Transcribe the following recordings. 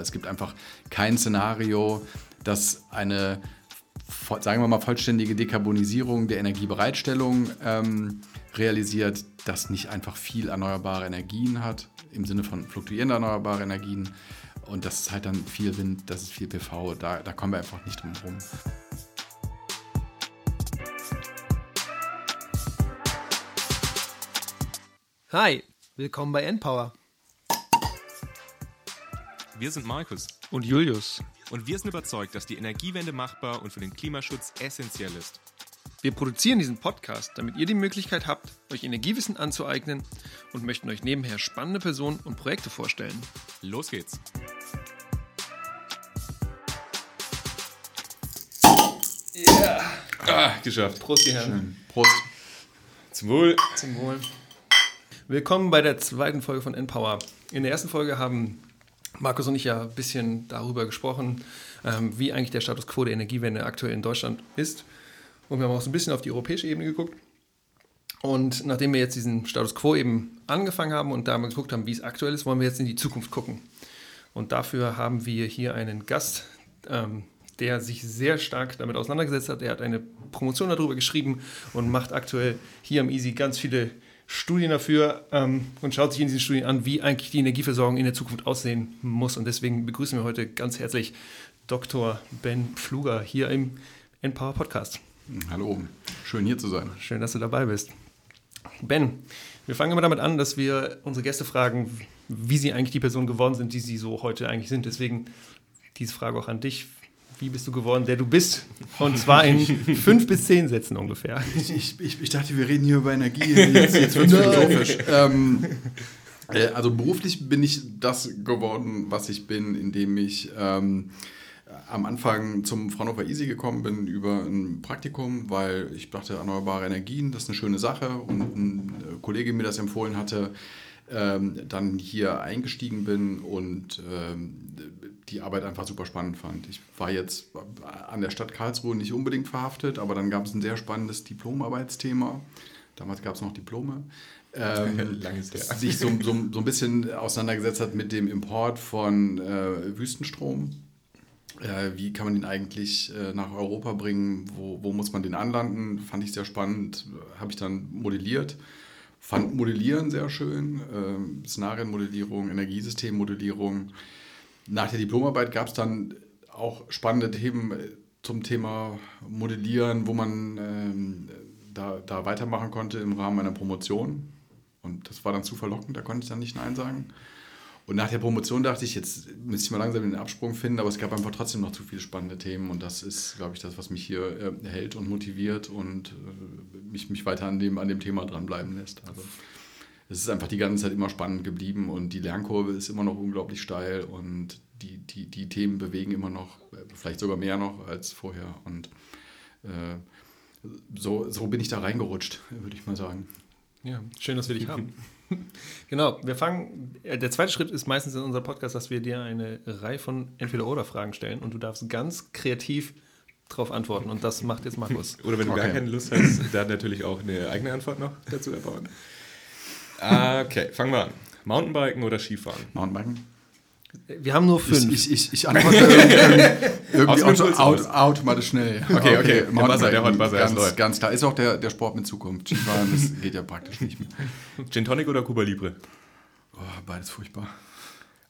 Es gibt einfach kein Szenario, das eine, sagen wir mal, vollständige Dekarbonisierung der Energiebereitstellung ähm, realisiert, das nicht einfach viel erneuerbare Energien hat, im Sinne von fluktuierende erneuerbare Energien. Und das ist halt dann viel Wind, das ist viel PV, da, da kommen wir einfach nicht drum herum. Hi, willkommen bei Endpower. Wir sind Markus und Julius. Und wir sind überzeugt, dass die Energiewende machbar und für den Klimaschutz essentiell ist. Wir produzieren diesen Podcast, damit ihr die Möglichkeit habt, euch Energiewissen anzueignen und möchten euch nebenher spannende Personen und Projekte vorstellen. Los geht's! Ja. Yeah. Ah, geschafft. Prost, die Herren. Prost. Zum Wohl. Zum Wohl. Willkommen bei der zweiten Folge von Empower. In der ersten Folge haben Markus und ich ja ein bisschen darüber gesprochen, ähm, wie eigentlich der Status quo der Energiewende aktuell in Deutschland ist. Und wir haben auch so ein bisschen auf die europäische Ebene geguckt. Und nachdem wir jetzt diesen Status quo eben angefangen haben und da mal geguckt haben, wie es aktuell ist, wollen wir jetzt in die Zukunft gucken. Und dafür haben wir hier einen Gast, ähm, der sich sehr stark damit auseinandergesetzt hat. Er hat eine Promotion darüber geschrieben und macht aktuell hier am Easy ganz viele Studien dafür ähm, und schaut sich in diesen Studien an, wie eigentlich die Energieversorgung in der Zukunft aussehen muss. Und deswegen begrüßen wir heute ganz herzlich Dr. Ben Pfluger hier im Empower Podcast. Hallo, schön hier zu sein. Schön, dass du dabei bist. Ben, wir fangen immer damit an, dass wir unsere Gäste fragen, wie sie eigentlich die Person geworden sind, die sie so heute eigentlich sind. Deswegen diese Frage auch an dich wie bist du geworden, der du bist? Und zwar in fünf bis zehn Sätzen ungefähr. Ich, ich, ich dachte, wir reden hier über Energie. Jetzt, jetzt wird es philosophisch. ähm, äh, also beruflich bin ich das geworden, was ich bin, indem ich ähm, am Anfang zum Fraunhofer Easy gekommen bin über ein Praktikum, weil ich dachte, erneuerbare Energien, das ist eine schöne Sache. Und ein Kollege mir das empfohlen hatte, ähm, dann hier eingestiegen bin und ähm, die Arbeit einfach super spannend fand. Ich war jetzt an der Stadt Karlsruhe nicht unbedingt verhaftet, aber dann gab es ein sehr spannendes Diplomarbeitsthema. Damals gab es noch Diplome. Ähm, Langes her. sich so, so, so, ein bisschen auseinandergesetzt hat mit dem Import von äh, Wüstenstrom. Äh, wie kann man den eigentlich äh, nach Europa bringen? Wo, wo muss man den anlanden? Fand ich sehr spannend. Habe ich dann modelliert. Fand Modellieren sehr schön. Ähm, Szenarienmodellierung, Energiesystemmodellierung. Nach der Diplomarbeit gab es dann auch spannende Themen äh, zum Thema Modellieren, wo man ähm, da, da weitermachen konnte im Rahmen meiner Promotion. Und das war dann zu verlockend, da konnte ich dann nicht Nein sagen. Und nach der Promotion dachte ich, jetzt müsste ich mal langsam den Absprung finden, aber es gab einfach trotzdem noch zu viele spannende Themen und das ist, glaube ich, das, was mich hier äh, hält und motiviert und äh, mich, mich weiter an dem, an dem Thema dranbleiben lässt. Also es ist einfach die ganze Zeit immer spannend geblieben und die Lernkurve ist immer noch unglaublich steil und die, die, die Themen bewegen immer noch, vielleicht sogar mehr noch als vorher. Und äh, so, so bin ich da reingerutscht, würde ich mal sagen. Ja, schön, dass wir dich haben. genau, wir fangen. Äh, der zweite Schritt ist meistens in unserem Podcast, dass wir dir eine Reihe von Entweder-Oder-Fragen stellen und du darfst ganz kreativ darauf antworten. Und das macht jetzt Markus. Oder wenn du okay. gar keine Lust hast, dann natürlich auch eine eigene Antwort noch dazu erbauen. Okay, fangen wir an. Mountainbiken oder Skifahren? Mountainbiken. Wir haben nur fünf. Ich, ich, ich antworte irgendwie auto, auto, automatisch schnell. Okay, okay. okay. Der Buzzer, der Buzzer ganz, ganz klar. Ist auch der, der Sport mit Zukunft. Skifahren, das geht ja praktisch nicht mehr. Gin Tonic oder Cuba Libre? Oh, beides furchtbar.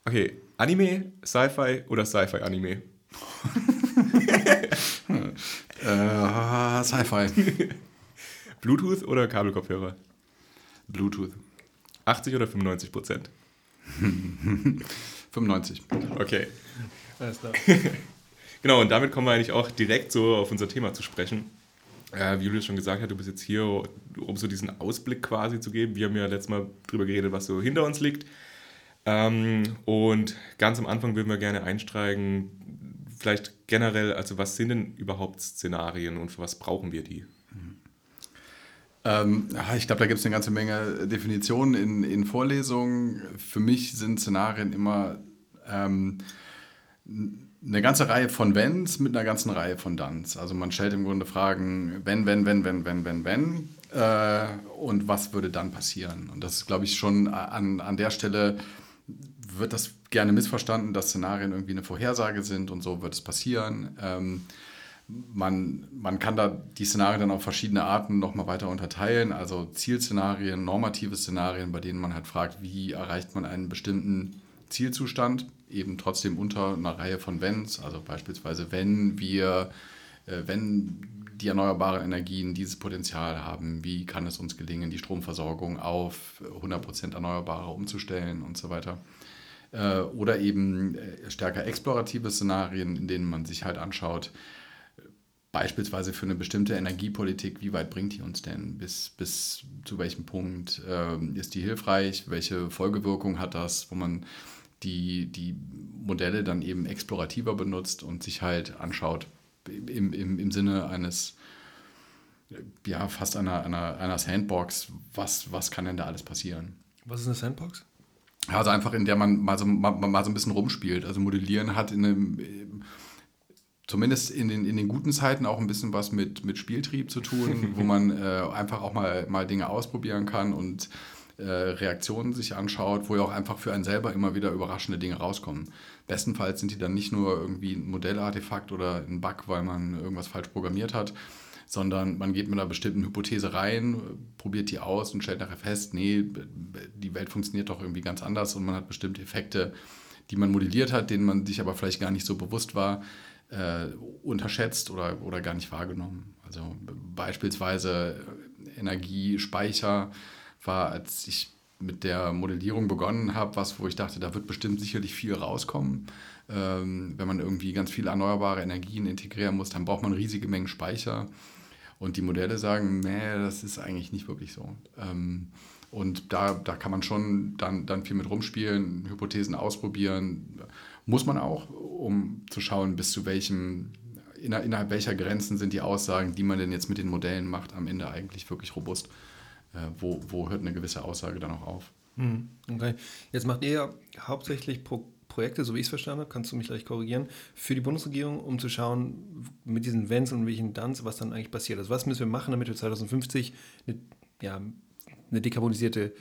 Okay, Anime, Sci-Fi oder Sci-Fi-Anime? äh, Sci-Fi. Bluetooth oder Kabelkopfhörer? Bluetooth. 80 oder 95 Prozent? 95. Okay. Alles klar. genau, und damit kommen wir eigentlich auch direkt so auf unser Thema zu sprechen. Äh, wie Julius schon gesagt hat, du bist jetzt hier, um so diesen Ausblick quasi zu geben. Wir haben ja letztes Mal drüber geredet, was so hinter uns liegt. Ähm, und ganz am Anfang würden wir gerne einsteigen, vielleicht generell, also was sind denn überhaupt Szenarien und für was brauchen wir die? Ähm, ich glaube, da gibt es eine ganze Menge Definitionen in, in Vorlesungen. Für mich sind Szenarien immer ähm, eine ganze Reihe von Wenns mit einer ganzen Reihe von Danns. Also man stellt im Grunde Fragen, wenn, wenn, wenn, wenn, wenn, wenn, wenn äh, und was würde dann passieren. Und das ist, glaube ich, schon an, an der Stelle wird das gerne missverstanden, dass Szenarien irgendwie eine Vorhersage sind und so wird es passieren. Ähm, man, man kann da die Szenarien dann auf verschiedene Arten nochmal weiter unterteilen. Also Zielszenarien, normative Szenarien, bei denen man halt fragt, wie erreicht man einen bestimmten Zielzustand, eben trotzdem unter einer Reihe von Wenns. Also beispielsweise, wenn wir, äh, wenn die erneuerbaren Energien dieses Potenzial haben, wie kann es uns gelingen, die Stromversorgung auf 100% Erneuerbare umzustellen und so weiter. Äh, oder eben äh, stärker explorative Szenarien, in denen man sich halt anschaut, beispielsweise für eine bestimmte Energiepolitik, wie weit bringt die uns denn? Bis, bis zu welchem Punkt äh, ist die hilfreich? Welche Folgewirkung hat das, wo man die, die Modelle dann eben explorativer benutzt und sich halt anschaut im, im, im Sinne eines, ja, fast einer, einer, einer Sandbox, was, was kann denn da alles passieren? Was ist eine Sandbox? Also einfach, in der man mal so, mal, mal so ein bisschen rumspielt. Also Modellieren hat in einem zumindest in den, in den guten Zeiten auch ein bisschen was mit, mit Spieltrieb zu tun, wo man äh, einfach auch mal, mal Dinge ausprobieren kann und äh, Reaktionen sich anschaut, wo ja auch einfach für einen selber immer wieder überraschende Dinge rauskommen. Bestenfalls sind die dann nicht nur irgendwie ein Modellartefakt oder ein Bug, weil man irgendwas falsch programmiert hat, sondern man geht mit einer bestimmten Hypothese rein, probiert die aus und stellt nachher fest, nee, die Welt funktioniert doch irgendwie ganz anders und man hat bestimmte Effekte, die man modelliert hat, denen man sich aber vielleicht gar nicht so bewusst war, äh, unterschätzt oder, oder gar nicht wahrgenommen. Also beispielsweise Energiespeicher war, als ich mit der Modellierung begonnen habe, was, wo ich dachte, da wird bestimmt sicherlich viel rauskommen. Ähm, wenn man irgendwie ganz viele erneuerbare Energien integrieren muss, dann braucht man riesige Mengen Speicher. Und die Modelle sagen, nee, das ist eigentlich nicht wirklich so. Ähm, und da, da kann man schon dann, dann viel mit rumspielen, Hypothesen ausprobieren. Muss man auch, um zu schauen, bis zu welchem, innerhalb welcher Grenzen sind die Aussagen, die man denn jetzt mit den Modellen macht, am Ende eigentlich wirklich robust. Äh, wo, wo hört eine gewisse Aussage dann auch auf? Hm, okay. Jetzt macht ihr ja hauptsächlich Pro Projekte, so wie ich es verstanden habe, kannst du mich gleich korrigieren, für die Bundesregierung, um zu schauen, mit diesen Wenns und welchen Dunns, was dann eigentlich passiert. Also was müssen wir machen, damit wir 2050 eine, ja, eine dekarbonisierte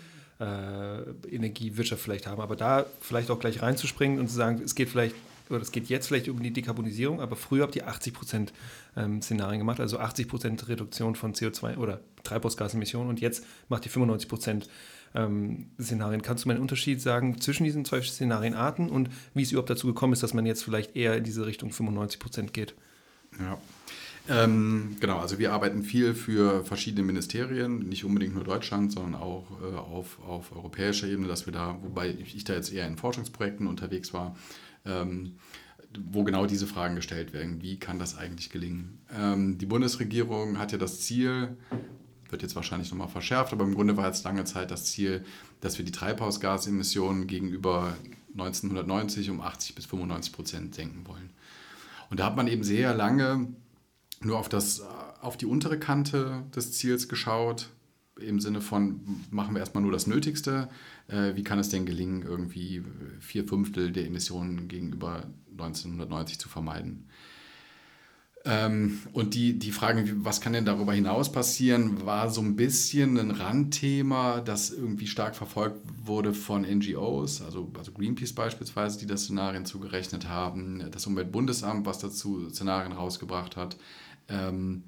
Energiewirtschaft vielleicht haben. Aber da vielleicht auch gleich reinzuspringen und zu sagen, es geht vielleicht, oder es geht jetzt vielleicht um die Dekarbonisierung, aber früher habt ihr 80 Prozent ähm, Szenarien gemacht, also 80 Prozent Reduktion von CO2 oder Treibhausgasemissionen und jetzt macht ihr 95 Prozent ähm, Szenarien. Kannst du mal einen Unterschied sagen zwischen diesen zwei Szenarienarten und wie es überhaupt dazu gekommen ist, dass man jetzt vielleicht eher in diese Richtung 95 Prozent geht? Ja. Ähm, genau, also wir arbeiten viel für verschiedene Ministerien, nicht unbedingt nur Deutschland, sondern auch äh, auf, auf europäischer Ebene, dass wir da, wobei ich da jetzt eher in Forschungsprojekten unterwegs war, ähm, wo genau diese Fragen gestellt werden. Wie kann das eigentlich gelingen? Ähm, die Bundesregierung hat ja das Ziel, wird jetzt wahrscheinlich nochmal verschärft, aber im Grunde war jetzt lange Zeit das Ziel, dass wir die Treibhausgasemissionen gegenüber 1990 um 80 bis 95 Prozent senken wollen. Und da hat man eben sehr lange nur auf, das, auf die untere Kante des Ziels geschaut, im Sinne von, machen wir erstmal nur das Nötigste. Äh, wie kann es denn gelingen, irgendwie vier Fünftel der Emissionen gegenüber 1990 zu vermeiden? Ähm, und die, die Frage, was kann denn darüber hinaus passieren, war so ein bisschen ein Randthema, das irgendwie stark verfolgt wurde von NGOs, also, also Greenpeace beispielsweise, die das Szenarien zugerechnet haben, das Umweltbundesamt, was dazu Szenarien rausgebracht hat. Ähm,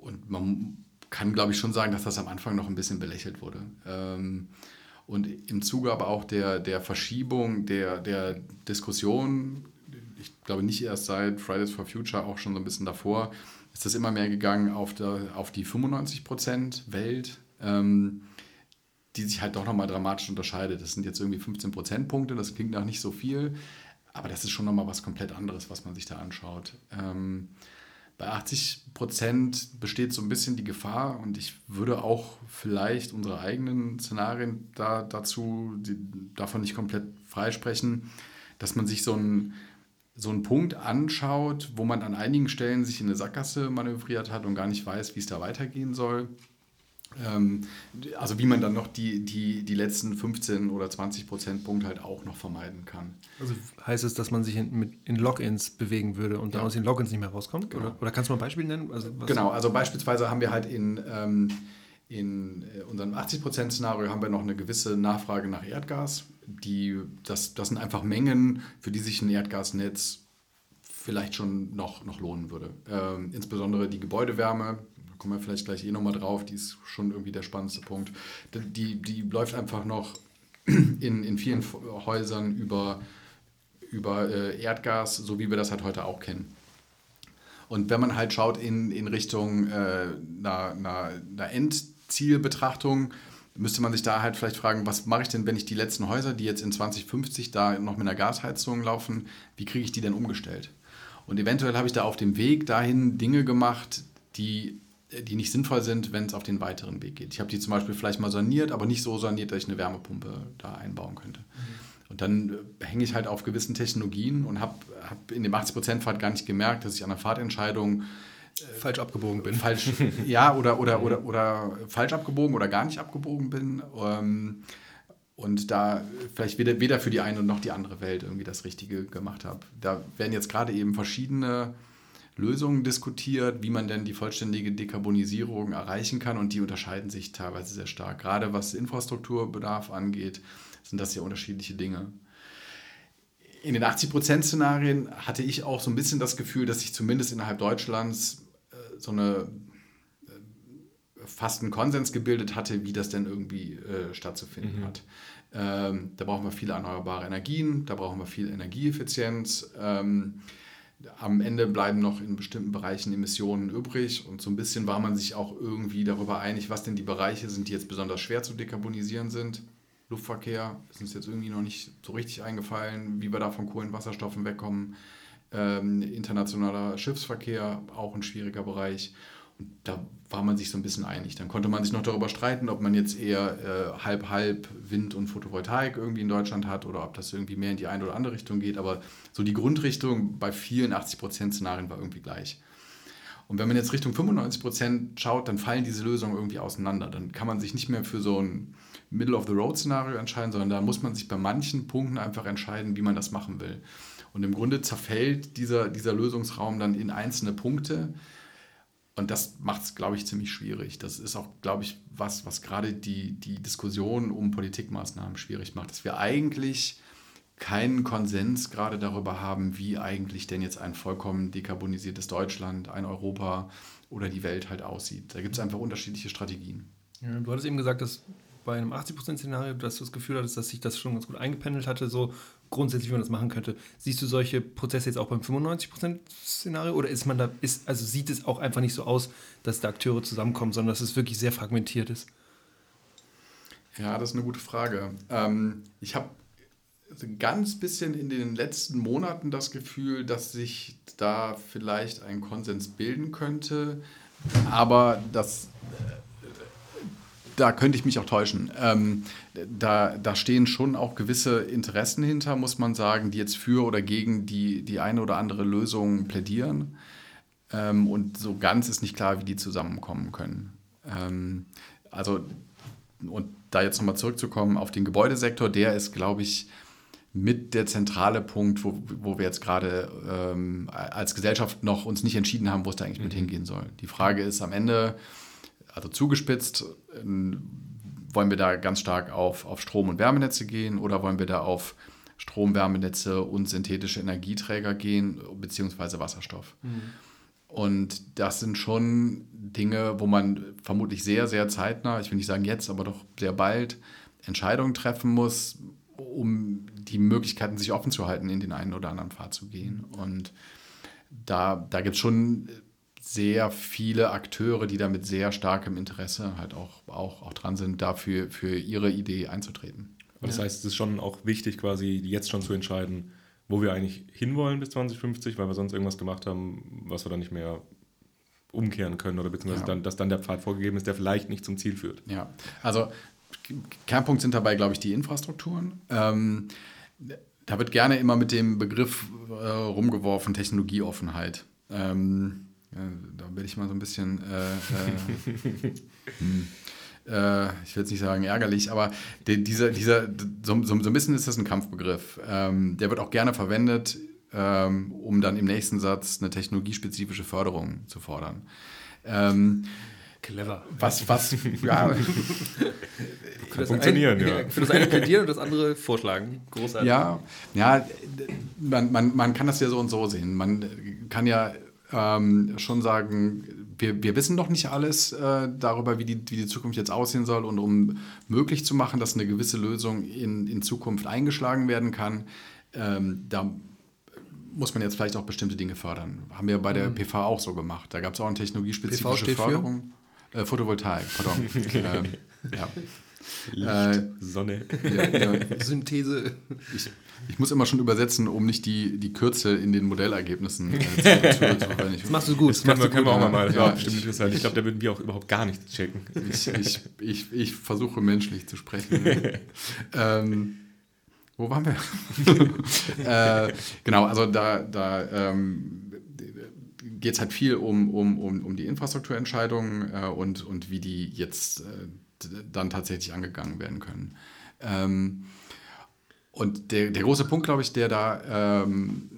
und man kann, glaube ich, schon sagen, dass das am Anfang noch ein bisschen belächelt wurde. Ähm, und im Zuge aber auch der, der Verschiebung der, der Diskussion, ich glaube nicht erst seit Fridays for Future, auch schon so ein bisschen davor, ist das immer mehr gegangen auf, der, auf die 95% Welt, ähm, die sich halt doch nochmal dramatisch unterscheidet. Das sind jetzt irgendwie 15 Prozentpunkte, das klingt nach nicht so viel, aber das ist schon nochmal was komplett anderes, was man sich da anschaut. Ähm, bei 80 Prozent besteht so ein bisschen die Gefahr und ich würde auch vielleicht unsere eigenen Szenarien da, dazu, die, davon nicht komplett freisprechen, dass man sich so einen, so einen Punkt anschaut, wo man an einigen Stellen sich in eine Sackgasse manövriert hat und gar nicht weiß, wie es da weitergehen soll. Ähm, also wie man dann noch die, die, die letzten 15 oder 20 Prozentpunkte halt auch noch vermeiden kann. Also heißt es, dass man sich in, mit, in Logins bewegen würde und ja. aus den Logins nicht mehr rauskommt? Genau. Oder, oder kannst du mal ein Beispiel nennen? Also, genau, also beispielsweise haben wir halt in, ähm, in äh, unserem 80%-Szenario haben wir noch eine gewisse Nachfrage nach Erdgas, die, das, das sind einfach Mengen, für die sich ein Erdgasnetz vielleicht schon noch, noch lohnen würde. Ähm, insbesondere die Gebäudewärme, kommen wir vielleicht gleich eh nochmal drauf, die ist schon irgendwie der spannendste Punkt. Die, die läuft einfach noch in, in vielen Häusern über, über äh, Erdgas, so wie wir das halt heute auch kennen. Und wenn man halt schaut in, in Richtung äh, einer, einer, einer Endzielbetrachtung, müsste man sich da halt vielleicht fragen, was mache ich denn, wenn ich die letzten Häuser, die jetzt in 2050 da noch mit einer Gasheizung laufen, wie kriege ich die denn umgestellt? Und eventuell habe ich da auf dem Weg dahin Dinge gemacht, die, die nicht sinnvoll sind, wenn es auf den weiteren Weg geht. Ich habe die zum Beispiel vielleicht mal saniert, aber nicht so saniert, dass ich eine Wärmepumpe da einbauen könnte. Mhm. Und dann äh, hänge ich halt auf gewissen Technologien und habe hab in dem 80%-Fahrt gar nicht gemerkt, dass ich an der Fahrtentscheidung äh, falsch abgebogen bin. Falsch, ja, oder, oder, oder, oder falsch abgebogen oder gar nicht abgebogen bin. Ähm, und da vielleicht weder, weder für die eine noch die andere Welt irgendwie das Richtige gemacht habe. Da werden jetzt gerade eben verschiedene Lösungen diskutiert, wie man denn die vollständige Dekarbonisierung erreichen kann und die unterscheiden sich teilweise sehr stark. Gerade was Infrastrukturbedarf angeht, sind das sehr unterschiedliche Dinge. In den 80%-Szenarien hatte ich auch so ein bisschen das Gefühl, dass sich zumindest innerhalb Deutschlands äh, so eine fast einen Konsens gebildet hatte, wie das denn irgendwie äh, stattzufinden mhm. hat. Ähm, da brauchen wir viele erneuerbare Energien, da brauchen wir viel Energieeffizienz. Ähm, am Ende bleiben noch in bestimmten Bereichen Emissionen übrig und so ein bisschen war man sich auch irgendwie darüber einig, was denn die Bereiche sind, die jetzt besonders schwer zu dekarbonisieren sind. Luftverkehr ist uns jetzt irgendwie noch nicht so richtig eingefallen, wie wir da von Kohlenwasserstoffen wegkommen. Ähm, internationaler Schiffsverkehr, auch ein schwieriger Bereich da war man sich so ein bisschen einig. Dann konnte man sich noch darüber streiten, ob man jetzt eher halb-halb äh, Wind und Photovoltaik irgendwie in Deutschland hat oder ob das irgendwie mehr in die eine oder andere Richtung geht. Aber so die Grundrichtung bei vielen 80% Szenarien war irgendwie gleich. Und wenn man jetzt Richtung 95% schaut, dann fallen diese Lösungen irgendwie auseinander. Dann kann man sich nicht mehr für so ein Middle-of-the-Road-Szenario entscheiden, sondern da muss man sich bei manchen Punkten einfach entscheiden, wie man das machen will. Und im Grunde zerfällt dieser, dieser Lösungsraum dann in einzelne Punkte und das macht es, glaube ich, ziemlich schwierig. Das ist auch, glaube ich, was, was gerade die, die Diskussion um Politikmaßnahmen schwierig macht. Dass wir eigentlich keinen Konsens gerade darüber haben, wie eigentlich denn jetzt ein vollkommen dekarbonisiertes Deutschland, ein Europa oder die Welt halt aussieht. Da gibt es einfach unterschiedliche Strategien. Ja, du hattest eben gesagt, dass bei einem 80%-Szenario, dass du das Gefühl hattest, dass sich das schon ganz gut eingependelt hatte, so grundsätzlich, wie man das machen könnte. Siehst du solche Prozesse jetzt auch beim 95%-Szenario oder ist man da, ist, also sieht es auch einfach nicht so aus, dass da Akteure zusammenkommen, sondern dass es wirklich sehr fragmentiert ist? Ja, das ist eine gute Frage. Ähm, ich habe ein ganz bisschen in den letzten Monaten das Gefühl, dass sich da vielleicht ein Konsens bilden könnte, aber das da könnte ich mich auch täuschen. Ähm, da, da stehen schon auch gewisse Interessen hinter, muss man sagen, die jetzt für oder gegen die, die eine oder andere Lösung plädieren. Ähm, und so ganz ist nicht klar, wie die zusammenkommen können. Ähm, also, und da jetzt nochmal zurückzukommen auf den Gebäudesektor, der ist, glaube ich, mit der zentrale Punkt, wo, wo wir jetzt gerade ähm, als Gesellschaft noch uns nicht entschieden haben, wo es da eigentlich mhm. mit hingehen soll. Die Frage ist am Ende, also zugespitzt, wollen wir da ganz stark auf, auf Strom- und Wärmenetze gehen oder wollen wir da auf Strom, Wärmenetze und synthetische Energieträger gehen, beziehungsweise Wasserstoff? Mhm. Und das sind schon Dinge, wo man vermutlich sehr, sehr zeitnah, ich will nicht sagen jetzt, aber doch sehr bald, Entscheidungen treffen muss, um die Möglichkeiten sich offen zu halten, in den einen oder anderen Pfad zu gehen. Und da, da gibt es schon sehr viele Akteure, die da mit sehr starkem Interesse halt auch, auch, auch dran sind, dafür für ihre Idee einzutreten. Das ja. heißt, es ist schon auch wichtig, quasi jetzt schon zu entscheiden, wo wir eigentlich hinwollen bis 2050, weil wir sonst irgendwas gemacht haben, was wir dann nicht mehr umkehren können oder beziehungsweise ja. dann, dass dann der Pfad vorgegeben ist, der vielleicht nicht zum Ziel führt. Ja, also Kernpunkt sind dabei, glaube ich, die Infrastrukturen. Ähm, da wird gerne immer mit dem Begriff äh, rumgeworfen, Technologieoffenheit. Ähm, ja, da bin ich mal so ein bisschen, äh, äh, hm, äh, ich will jetzt nicht sagen ärgerlich, aber die, dieser, dieser so, so, so, ein bisschen ist das ein Kampfbegriff. Ähm, der wird auch gerne verwendet, ähm, um dann im nächsten Satz eine technologiespezifische Förderung zu fordern. Ähm, Clever. Was, was, ja. Kann funktionieren, ein, ja. Für das eine plädieren und das andere vorschlagen. Großartig. Ja, ja man, man, man kann das ja so und so sehen. Man kann ja ähm, schon sagen, wir, wir wissen noch nicht alles äh, darüber, wie die, wie die Zukunft jetzt aussehen soll. Und um möglich zu machen, dass eine gewisse Lösung in, in Zukunft eingeschlagen werden kann, ähm, da muss man jetzt vielleicht auch bestimmte Dinge fördern. Haben wir bei der mhm. PV auch so gemacht. Da gab es auch eine technologiespezifische Förderung. Äh, Photovoltaik, pardon. ähm, ja. Licht, äh, Sonne. Ja, ja. Synthese. Ich, ich, muss immer schon übersetzen, um nicht die, die Kürzel in den Modellergebnissen äh, zu, zu. Das machst du gut. Das, das können, wir, können wir auch mal. Das ja, war bestimmt interessant. Ich glaube, da würden wir auch überhaupt gar nichts checken. Ich, ich, ich, ich versuche menschlich zu sprechen. ähm, wo waren wir? äh, genau, also da, da ähm, geht es halt viel um, um, um, um die Infrastrukturentscheidungen äh, und, und wie die jetzt äh, dann tatsächlich angegangen werden können. Ähm, und der, der große Punkt, glaube ich, der da ähm,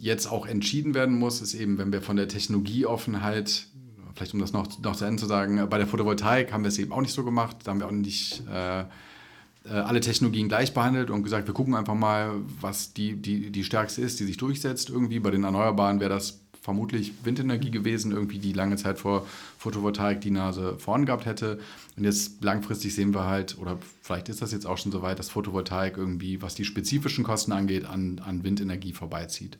jetzt auch entschieden werden muss, ist eben, wenn wir von der Technologieoffenheit, vielleicht um das noch, noch zu Ende zu sagen, bei der Photovoltaik haben wir es eben auch nicht so gemacht, da haben wir auch nicht äh, äh, alle Technologien gleich behandelt und gesagt, wir gucken einfach mal, was die, die, die stärkste ist, die sich durchsetzt irgendwie. Bei den Erneuerbaren wäre das vermutlich Windenergie gewesen, irgendwie die lange Zeit vor Photovoltaik die Nase vorn gehabt hätte. Und jetzt langfristig sehen wir halt, oder vielleicht ist das jetzt auch schon so weit, dass Photovoltaik irgendwie, was die spezifischen Kosten angeht, an, an Windenergie vorbeizieht.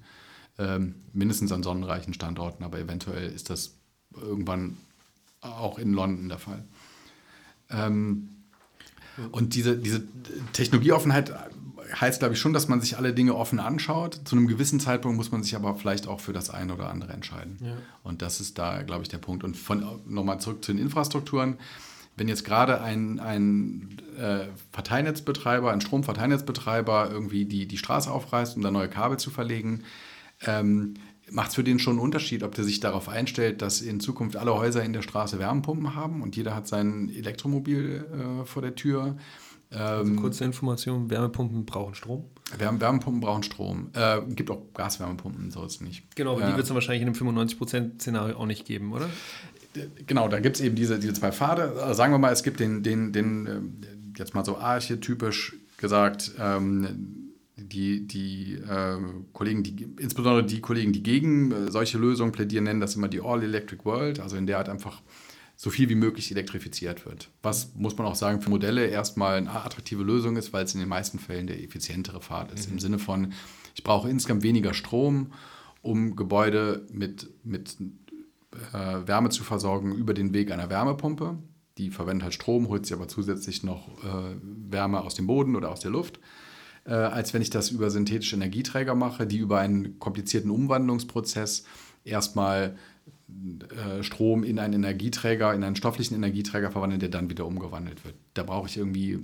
Ähm, mindestens an sonnenreichen Standorten, aber eventuell ist das irgendwann auch in London der Fall. Ähm, und diese, diese Technologieoffenheit heißt, glaube ich, schon, dass man sich alle Dinge offen anschaut. Zu einem gewissen Zeitpunkt muss man sich aber vielleicht auch für das eine oder andere entscheiden. Ja. Und das ist da, glaube ich, der Punkt. Und von nochmal zurück zu den Infrastrukturen. Wenn jetzt gerade ein, ein äh, Verteilnetzbetreiber, ein Stromverteilnetzbetreiber irgendwie die, die Straße aufreißt, um da neue Kabel zu verlegen, ähm, macht es für den schon einen Unterschied, ob der sich darauf einstellt, dass in Zukunft alle Häuser in der Straße Wärmepumpen haben und jeder hat sein Elektromobil äh, vor der Tür. Also ähm, kurze Information: Wärmepumpen brauchen Strom. Wärme, Wärmepumpen brauchen Strom. Äh, gibt auch Gaswärmepumpen, so ist es nicht. Genau, aber äh, die wird es wahrscheinlich in einem 95%-Szenario auch nicht geben, oder? Genau, da gibt es eben diese, diese zwei Pfade. Also sagen wir mal, es gibt den, den, den äh, jetzt mal so archetypisch gesagt, ähm, die, die äh, Kollegen, die, insbesondere die Kollegen, die gegen äh, solche Lösungen plädieren, nennen das immer die All-Electric World, also in der halt einfach so viel wie möglich elektrifiziert wird. Was, muss man auch sagen, für Modelle erstmal eine attraktive Lösung ist, weil es in den meisten Fällen der effizientere Pfad ist. Mhm. Im Sinne von, ich brauche insgesamt weniger Strom, um Gebäude mit, mit äh, Wärme zu versorgen über den Weg einer Wärmepumpe. Die verwendet halt Strom, holt sie aber zusätzlich noch äh, Wärme aus dem Boden oder aus der Luft äh, als wenn ich das über synthetische Energieträger mache, die über einen komplizierten Umwandlungsprozess erstmal Strom in einen Energieträger, in einen stofflichen Energieträger verwandeln, der dann wieder umgewandelt wird. Da brauche ich irgendwie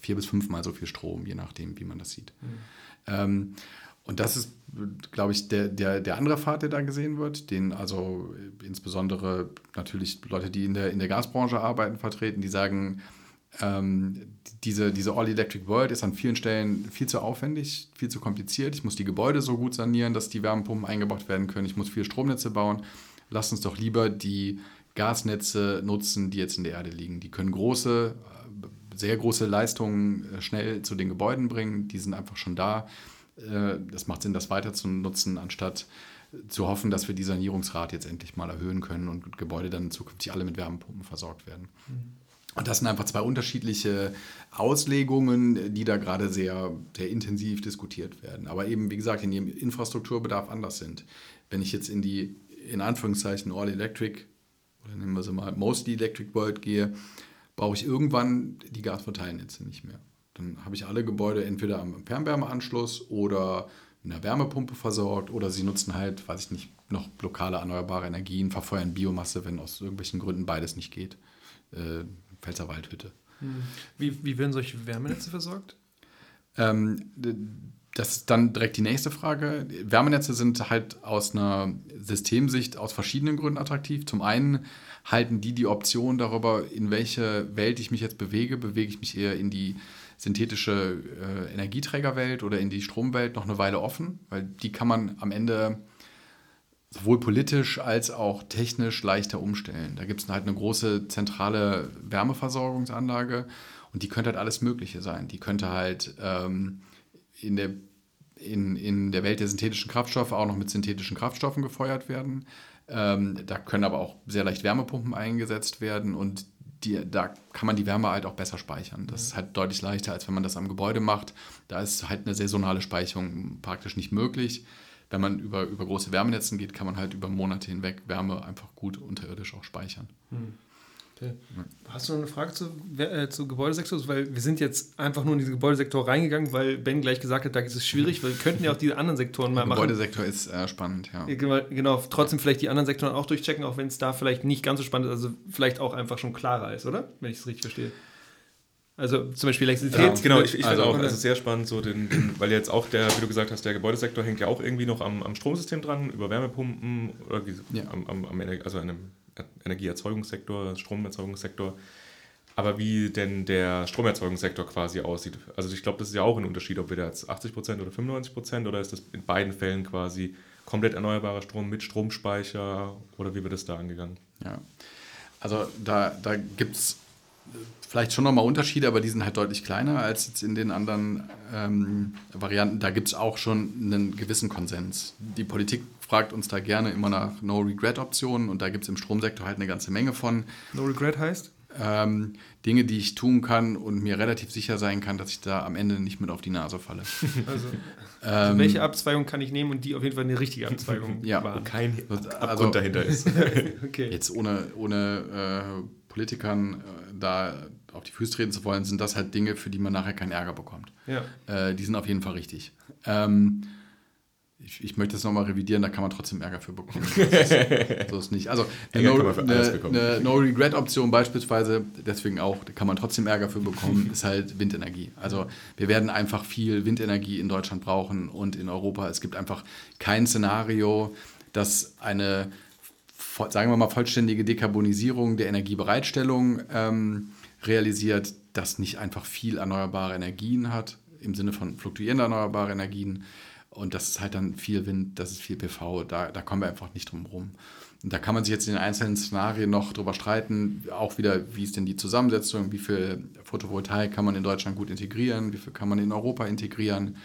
vier bis fünfmal so viel Strom, je nachdem, wie man das sieht. Mhm. Ähm, und das ist, glaube ich, der, der, der andere Pfad, der da gesehen wird, den also insbesondere natürlich Leute, die in der, in der Gasbranche arbeiten, vertreten, die sagen, ähm, diese, diese All-Electric World ist an vielen Stellen viel zu aufwendig, viel zu kompliziert. Ich muss die Gebäude so gut sanieren, dass die Wärmepumpen eingebaut werden können. Ich muss viele Stromnetze bauen. Lass uns doch lieber die Gasnetze nutzen, die jetzt in der Erde liegen. Die können große, äh, sehr große Leistungen äh, schnell zu den Gebäuden bringen. Die sind einfach schon da. Es äh, macht Sinn, das weiter zu nutzen, anstatt zu hoffen, dass wir die Sanierungsrate jetzt endlich mal erhöhen können und Gebäude dann zukünftig alle mit Wärmepumpen versorgt werden. Mhm. Und das sind einfach zwei unterschiedliche Auslegungen, die da gerade sehr, sehr intensiv diskutiert werden. Aber eben, wie gesagt, in ihrem Infrastrukturbedarf anders sind. Wenn ich jetzt in die, in Anführungszeichen, All Electric, oder nehmen wir sie mal Mostly Electric World gehe, brauche ich irgendwann die Gasverteilnetze nicht mehr. Dann habe ich alle Gebäude entweder am Fernwärmeanschluss oder mit einer Wärmepumpe versorgt oder sie nutzen halt, weiß ich nicht, noch lokale erneuerbare Energien, verfeuern Biomasse, wenn aus irgendwelchen Gründen beides nicht geht. Äh, Pfälzer Waldhütte. Hm. Wie, wie werden solche Wärmenetze versorgt? Ähm, das ist dann direkt die nächste Frage. Wärmenetze sind halt aus einer Systemsicht aus verschiedenen Gründen attraktiv. Zum einen halten die die Option darüber, in welche Welt ich mich jetzt bewege. Bewege ich mich eher in die synthetische äh, Energieträgerwelt oder in die Stromwelt noch eine Weile offen, weil die kann man am Ende sowohl politisch als auch technisch leichter umstellen. Da gibt es halt eine große zentrale Wärmeversorgungsanlage und die könnte halt alles Mögliche sein. Die könnte halt ähm, in, der, in, in der Welt der synthetischen Kraftstoffe auch noch mit synthetischen Kraftstoffen gefeuert werden. Ähm, da können aber auch sehr leicht Wärmepumpen eingesetzt werden und die, da kann man die Wärme halt auch besser speichern. Das ist halt deutlich leichter, als wenn man das am Gebäude macht. Da ist halt eine saisonale Speicherung praktisch nicht möglich. Wenn man über, über große Wärmenetzen geht, kann man halt über Monate hinweg Wärme einfach gut unterirdisch auch speichern. Hm. Okay. Hast du noch eine Frage zu, äh, zu Gebäudesektor? Weil wir sind jetzt einfach nur in diesen Gebäudesektor reingegangen, weil Ben gleich gesagt hat, da ist es schwierig, weil wir könnten ja auch diese anderen Sektoren mal machen. Der Gebäudesektor ist äh, spannend, ja. Genau, trotzdem vielleicht die anderen Sektoren auch durchchecken, auch wenn es da vielleicht nicht ganz so spannend ist, also vielleicht auch einfach schon klarer ist, oder? Wenn ich es richtig verstehe. Also zum Beispiel Elektrizität. Ja, genau, ich, ich also, finde auch, also sehr spannend, so den, den, weil jetzt auch der, wie du gesagt hast, der Gebäudesektor hängt ja auch irgendwie noch am, am Stromsystem dran, über Wärmepumpen oder ja. am, am, am, also einem Energieerzeugungssektor, Stromerzeugungssektor. Aber wie denn der Stromerzeugungssektor quasi aussieht. Also ich glaube, das ist ja auch ein Unterschied, ob wir da jetzt 80% oder 95% oder ist das in beiden Fällen quasi komplett erneuerbarer Strom mit Stromspeicher oder wie wird das da angegangen? Ja, also da, da gibt es vielleicht schon nochmal Unterschiede, aber die sind halt deutlich kleiner als jetzt in den anderen ähm, Varianten. Da gibt es auch schon einen gewissen Konsens. Die Politik fragt uns da gerne immer nach No-Regret-Optionen und da gibt es im Stromsektor halt eine ganze Menge von. No Regret heißt? Ähm, Dinge, die ich tun kann und mir relativ sicher sein kann, dass ich da am Ende nicht mit auf die Nase falle. Also, ähm, welche Abzweigung kann ich nehmen und die auf jeden Fall eine richtige Abzweigung ja, war? kein Abgrund also, dahinter ist. okay. Jetzt ohne, ohne äh, Politikern äh, da auf die Füße treten zu wollen, sind das halt Dinge, für die man nachher keinen Ärger bekommt. Ja. Äh, die sind auf jeden Fall richtig. Ähm, ich, ich, möchte das nochmal revidieren, da kann man trotzdem Ärger für bekommen. so ist nicht. Also eine No-Regret-Option no beispielsweise, deswegen auch, da kann man trotzdem Ärger für bekommen, ist halt Windenergie. Also wir werden einfach viel Windenergie in Deutschland brauchen und in Europa. Es gibt einfach kein Szenario, das eine sagen wir mal, vollständige Dekarbonisierung der Energiebereitstellung ähm, realisiert, das nicht einfach viel erneuerbare Energien hat, im Sinne von fluktuierende erneuerbare Energien. Und das ist halt dann viel Wind, das ist viel PV, da, da kommen wir einfach nicht drum rum. Und da kann man sich jetzt in den einzelnen Szenarien noch drüber streiten, auch wieder, wie ist denn die Zusammensetzung, wie viel Photovoltaik kann man in Deutschland gut integrieren, wie viel kann man in Europa integrieren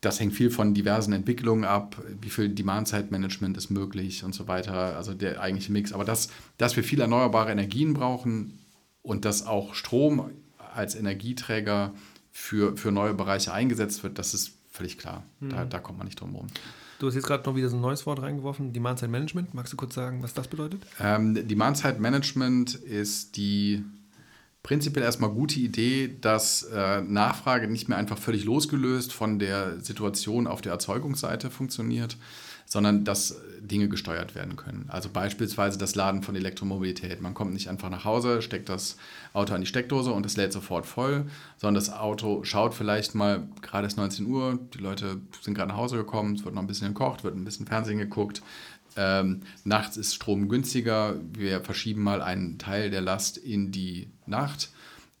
das hängt viel von diversen Entwicklungen ab, wie viel Demand-Side-Management ist möglich und so weiter, also der eigentliche Mix. Aber das, dass wir viel erneuerbare Energien brauchen und dass auch Strom als Energieträger für, für neue Bereiche eingesetzt wird, das ist völlig klar. Mhm. Da, da kommt man nicht drum herum. Du hast jetzt gerade noch wieder so ein neues Wort reingeworfen, Demand-Side-Management. Magst du kurz sagen, was das bedeutet? Ähm, Demand-Side-Management ist die prinzipiell erstmal gute Idee, dass äh, Nachfrage nicht mehr einfach völlig losgelöst von der Situation auf der Erzeugungsseite funktioniert, sondern dass Dinge gesteuert werden können. Also beispielsweise das Laden von Elektromobilität. Man kommt nicht einfach nach Hause, steckt das Auto an die Steckdose und es lädt sofort voll, sondern das Auto schaut vielleicht mal, gerade ist 19 Uhr, die Leute sind gerade nach Hause gekommen, es wird noch ein bisschen gekocht, wird ein bisschen Fernsehen geguckt, ähm, nachts ist Strom günstiger. Wir verschieben mal einen Teil der Last in die Nacht.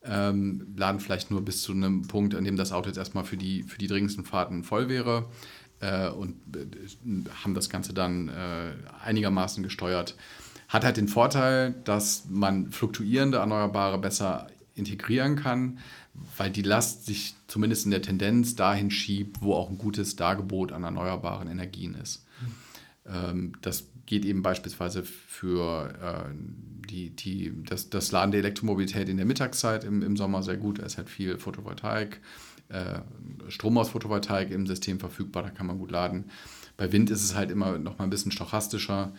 Ähm, laden vielleicht nur bis zu einem Punkt, an dem das Auto jetzt erstmal für die, für die dringendsten Fahrten voll wäre äh, und äh, haben das Ganze dann äh, einigermaßen gesteuert. Hat halt den Vorteil, dass man fluktuierende Erneuerbare besser integrieren kann, weil die Last sich zumindest in der Tendenz dahin schiebt, wo auch ein gutes Dargebot an erneuerbaren Energien ist. Ähm, das geht eben beispielsweise für äh, die, die, das, das Laden der Elektromobilität in der Mittagszeit im, im Sommer sehr gut. Da ist halt viel Photovoltaik, Strom aus Photovoltaik im System verfügbar, da kann man gut laden. Bei Wind ist es halt immer noch mal ein bisschen stochastischer.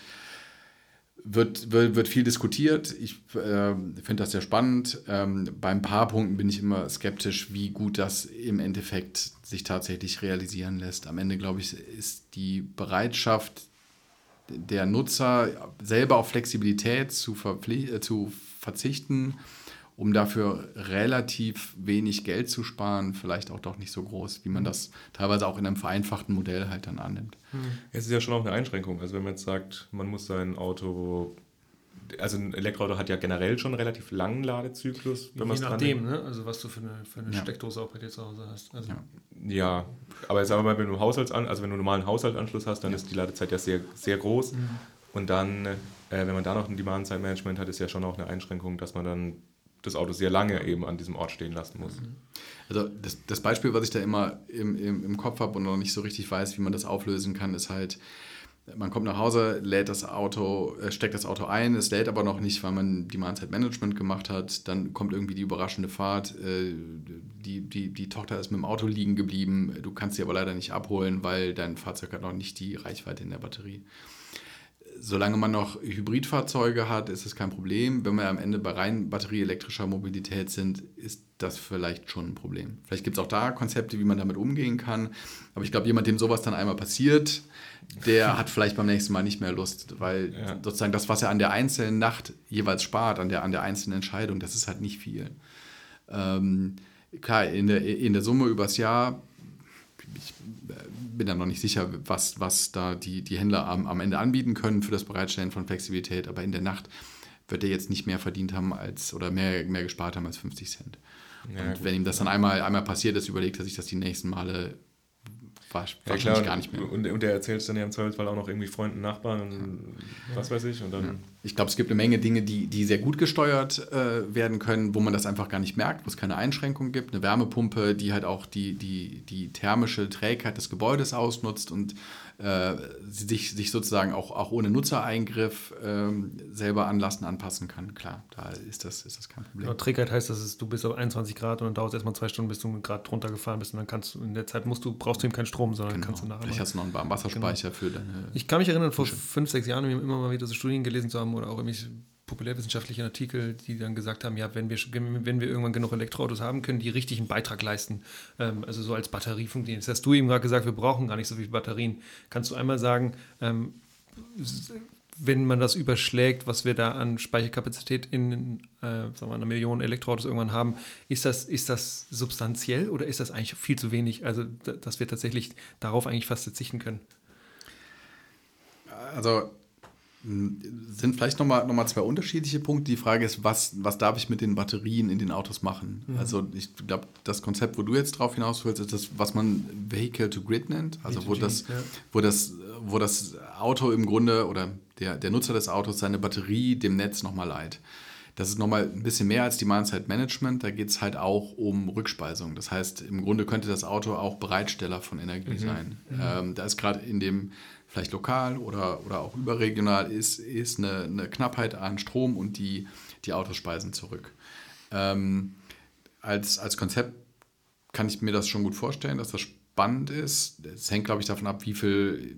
Wird, wird, wird viel diskutiert. Ich äh, finde das sehr spannend. Ähm, bei ein paar Punkten bin ich immer skeptisch, wie gut das im Endeffekt sich tatsächlich realisieren lässt. Am Ende, glaube ich, ist die Bereitschaft der Nutzer selber auf Flexibilität zu, äh, zu verzichten, um dafür relativ wenig Geld zu sparen, vielleicht auch doch nicht so groß, wie man mhm. das teilweise auch in einem vereinfachten Modell halt dann annimmt. Mhm. Es ist ja schon auch eine Einschränkung. Also wenn man jetzt sagt, man muss sein Auto also ein Elektroauto hat ja generell schon einen relativ langen Ladezyklus, wenn Je nachdem, ne? also was du für eine, für eine ja. Steckdose auch bei dir zu Hause hast. Also ja. ja, aber sagen wir mal, wenn du, Haushalts also wenn du einen normalen Haushaltsanschluss hast, dann ja. ist die Ladezeit ja sehr, sehr groß. Mhm. Und dann, äh, wenn man da noch ein Demand-Side-Management hat, ist ja schon auch eine Einschränkung, dass man dann das Auto sehr lange eben an diesem Ort stehen lassen muss. Mhm. Also das, das Beispiel, was ich da immer im, im, im Kopf habe und noch nicht so richtig weiß, wie man das auflösen kann, ist halt, man kommt nach Hause, lädt das Auto, äh, steckt das Auto ein, es lädt aber noch nicht, weil man Demand-Side-Management gemacht hat. Dann kommt irgendwie die überraschende Fahrt, äh, die, die, die Tochter ist mit dem Auto liegen geblieben, du kannst sie aber leider nicht abholen, weil dein Fahrzeug hat noch nicht die Reichweite in der Batterie solange man noch Hybridfahrzeuge hat, ist es kein Problem. Wenn wir am Ende bei rein batterieelektrischer Mobilität sind, ist das vielleicht schon ein Problem. Vielleicht gibt es auch da Konzepte, wie man damit umgehen kann. Aber ich glaube, jemand, dem sowas dann einmal passiert, der hat vielleicht beim nächsten Mal nicht mehr Lust, weil ja. sozusagen das, was er an der einzelnen Nacht jeweils spart, an der, an der einzelnen Entscheidung, das ist halt nicht viel. Ähm, klar, in der, in der Summe übers Jahr ich bin da noch nicht sicher, was, was da die, die Händler am, am Ende anbieten können für das Bereitstellen von Flexibilität, aber in der Nacht wird er jetzt nicht mehr verdient haben als oder mehr, mehr gespart haben als 50 Cent. Ja, und gut. wenn ihm das dann einmal, einmal passiert ist, überlegt er sich das die nächsten Male wahrscheinlich ja, gar nicht mehr. Und, und er erzählt es dann ja im Zweifelsfall auch noch irgendwie Freunden, Nachbarn und ja. was weiß ich. Und dann ja. Ich glaube, es gibt eine Menge Dinge, die, die sehr gut gesteuert äh, werden können, wo man das einfach gar nicht merkt, wo es keine Einschränkungen gibt. Eine Wärmepumpe, die halt auch die, die, die thermische Trägheit des Gebäudes ausnutzt und äh, sich, sich sozusagen auch, auch ohne Nutzereingriff äh, selber anlassen, anpassen kann. Klar, da ist das, ist das kein Problem. Genau, Trägheit heißt, dass es, du bist auf 21 Grad und dann dauert es erstmal zwei Stunden, bis du Grad drunter gefahren bist und dann kannst du in der Zeit musst du, brauchst du eben keinen Strom, sondern genau. kannst du nachher. Vielleicht hast du noch einen Warmwasserspeicher genau. für deine. Ich kann mich erinnern, vor fünf, sechs Jahren immer mal wieder so Studien gelesen zu haben oder auch irgendwie populärwissenschaftliche Artikel, die dann gesagt haben, ja, wenn wir, wenn wir irgendwann genug Elektroautos haben, können die richtig einen Beitrag leisten. Ähm, also so als Batterie funktionieren. Das hast du eben gerade gesagt, wir brauchen gar nicht so viele Batterien. Kannst du einmal sagen, ähm, wenn man das überschlägt, was wir da an Speicherkapazität in äh, sagen wir, einer Million Elektroautos irgendwann haben, ist das, ist das substanziell oder ist das eigentlich viel zu wenig? Also, dass wir tatsächlich darauf eigentlich fast verzichten können? Also sind vielleicht nochmal noch mal zwei unterschiedliche Punkte. Die Frage ist, was, was darf ich mit den Batterien in den Autos machen? Mhm. Also ich glaube, das Konzept, wo du jetzt drauf hinaus willst, ist das, was man Vehicle to Grid nennt. Also wo das, ja. wo, das, wo das Auto im Grunde oder der, der Nutzer des Autos seine Batterie dem Netz nochmal leiht. Das ist nochmal ein bisschen mehr als Demand-Side-Management. Da geht es halt auch um Rückspeisung. Das heißt, im Grunde könnte das Auto auch Bereitsteller von Energie mhm. sein. Mhm. Ähm, da ist gerade in dem vielleicht lokal oder, oder auch überregional ist, ist eine, eine Knappheit an Strom und die, die Autos speisen zurück. Ähm, als, als Konzept kann ich mir das schon gut vorstellen, dass das spannend ist. Es hängt, glaube ich, davon ab, wie viel,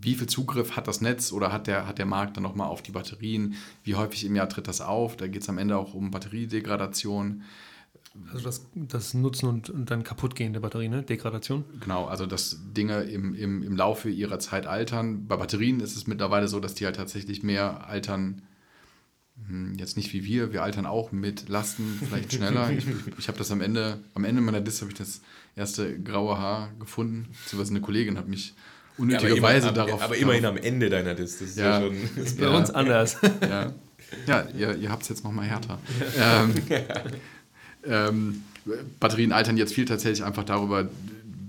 wie viel Zugriff hat das Netz oder hat der, hat der Markt dann nochmal auf die Batterien, wie häufig im Jahr tritt das auf. Da geht es am Ende auch um Batteriedegradation. Also das, das Nutzen und, und dann kaputtgehen der Batterie, ne? Degradation? Genau, also dass Dinge im, im, im Laufe ihrer Zeit altern. Bei Batterien ist es mittlerweile so, dass die halt tatsächlich mehr altern. Hm, jetzt nicht wie wir, wir altern auch mit Lasten, vielleicht schneller. ich, ich habe das am Ende, am Ende meiner Disk habe ich das erste graue Haar gefunden. Beziehungsweise eine Kollegin hat mich unnötigerweise ja, aber darauf. Aber immerhin am Ende deiner Disk. Das ist ja, ja schon. ist bei ja, uns anders. Ja, ja ihr, ihr habt es jetzt nochmal härter. ähm, ähm, Batterien altern jetzt viel tatsächlich einfach darüber,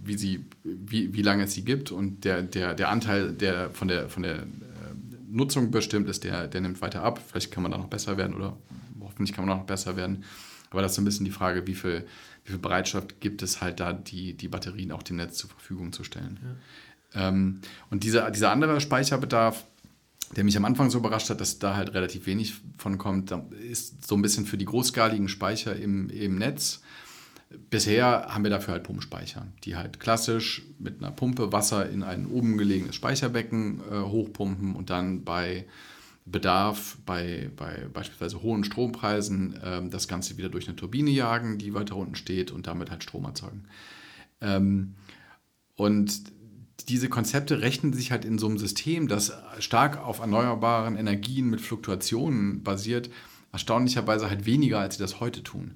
wie, sie, wie, wie lange es sie gibt und der, der, der Anteil, der von der, von der äh, Nutzung bestimmt ist, der, der nimmt weiter ab. Vielleicht kann man da noch besser werden oder hoffentlich kann man noch besser werden. Aber das ist so ein bisschen die Frage, wie viel, wie viel Bereitschaft gibt es halt da, die, die Batterien auch dem Netz zur Verfügung zu stellen. Ja. Ähm, und dieser, dieser andere Speicherbedarf, der mich am Anfang so überrascht hat, dass da halt relativ wenig von kommt, ist so ein bisschen für die großskaligen Speicher im, im Netz. Bisher haben wir dafür halt Pumpspeicher, die halt klassisch mit einer Pumpe Wasser in ein oben gelegenes Speicherbecken äh, hochpumpen und dann bei Bedarf, bei, bei beispielsweise hohen Strompreisen, äh, das Ganze wieder durch eine Turbine jagen, die weiter unten steht und damit halt Strom erzeugen. Ähm, und diese Konzepte rechnen sich halt in so einem System, das stark auf erneuerbaren Energien mit Fluktuationen basiert, erstaunlicherweise halt weniger, als sie das heute tun.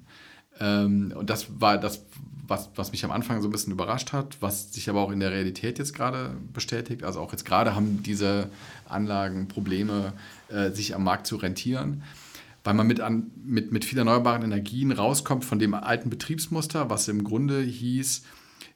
Ähm, und das war das, was, was mich am Anfang so ein bisschen überrascht hat, was sich aber auch in der Realität jetzt gerade bestätigt. Also auch jetzt gerade haben diese Anlagen Probleme, äh, sich am Markt zu rentieren, weil man mit, an, mit, mit viel erneuerbaren Energien rauskommt von dem alten Betriebsmuster, was im Grunde hieß,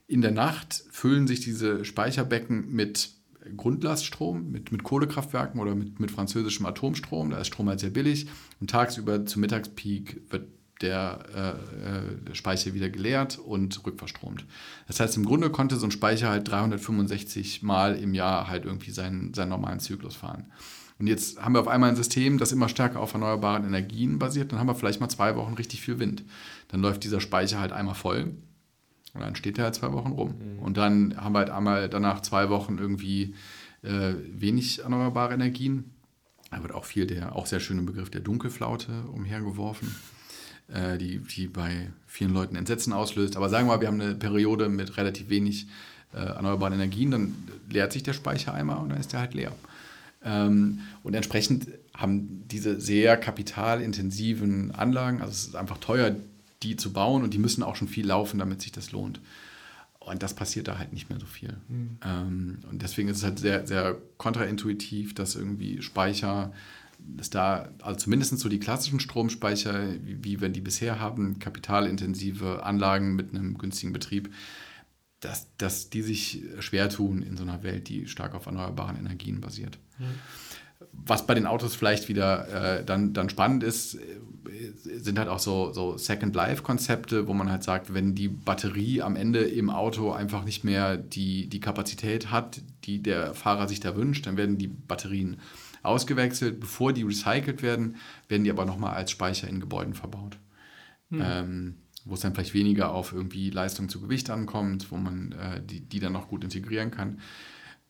in der Nacht füllen sich diese Speicherbecken mit Grundlaststrom, mit, mit Kohlekraftwerken oder mit, mit französischem Atomstrom. Da ist Strom halt sehr billig. Und tagsüber zum Mittagspeak wird der äh, äh Speicher wieder geleert und rückverstromt. Das heißt, im Grunde konnte so ein Speicher halt 365 Mal im Jahr halt irgendwie seinen, seinen normalen Zyklus fahren. Und jetzt haben wir auf einmal ein System, das immer stärker auf erneuerbaren Energien basiert. Dann haben wir vielleicht mal zwei Wochen richtig viel Wind. Dann läuft dieser Speicher halt einmal voll und dann steht er halt zwei Wochen rum. Mhm. Und dann haben wir halt einmal danach zwei Wochen irgendwie äh, wenig erneuerbare Energien. Da wird auch viel der auch sehr schöne Begriff der Dunkelflaute umhergeworfen, äh, die, die bei vielen Leuten Entsetzen auslöst. Aber sagen wir mal, wir haben eine Periode mit relativ wenig äh, erneuerbaren Energien, dann leert sich der Speicher einmal und dann ist der halt leer. Ähm, und entsprechend haben diese sehr kapitalintensiven Anlagen, also es ist einfach teuer, die zu bauen und die müssen auch schon viel laufen, damit sich das lohnt. Und das passiert da halt nicht mehr so viel. Mhm. Ähm, und deswegen ist es halt sehr, sehr kontraintuitiv, dass irgendwie Speicher, dass da, also zumindest so die klassischen Stromspeicher, wie, wie wir die bisher haben, kapitalintensive Anlagen mit einem günstigen Betrieb, dass, dass die sich schwer tun in so einer Welt, die stark auf erneuerbaren Energien basiert. Mhm. Was bei den Autos vielleicht wieder äh, dann, dann spannend ist, sind halt auch so, so Second-Life-Konzepte, wo man halt sagt, wenn die Batterie am Ende im Auto einfach nicht mehr die, die Kapazität hat, die der Fahrer sich da wünscht, dann werden die Batterien ausgewechselt. Bevor die recycelt werden, werden die aber nochmal als Speicher in Gebäuden verbaut. Hm. Ähm, wo es dann vielleicht weniger auf irgendwie Leistung zu Gewicht ankommt, wo man äh, die, die dann noch gut integrieren kann.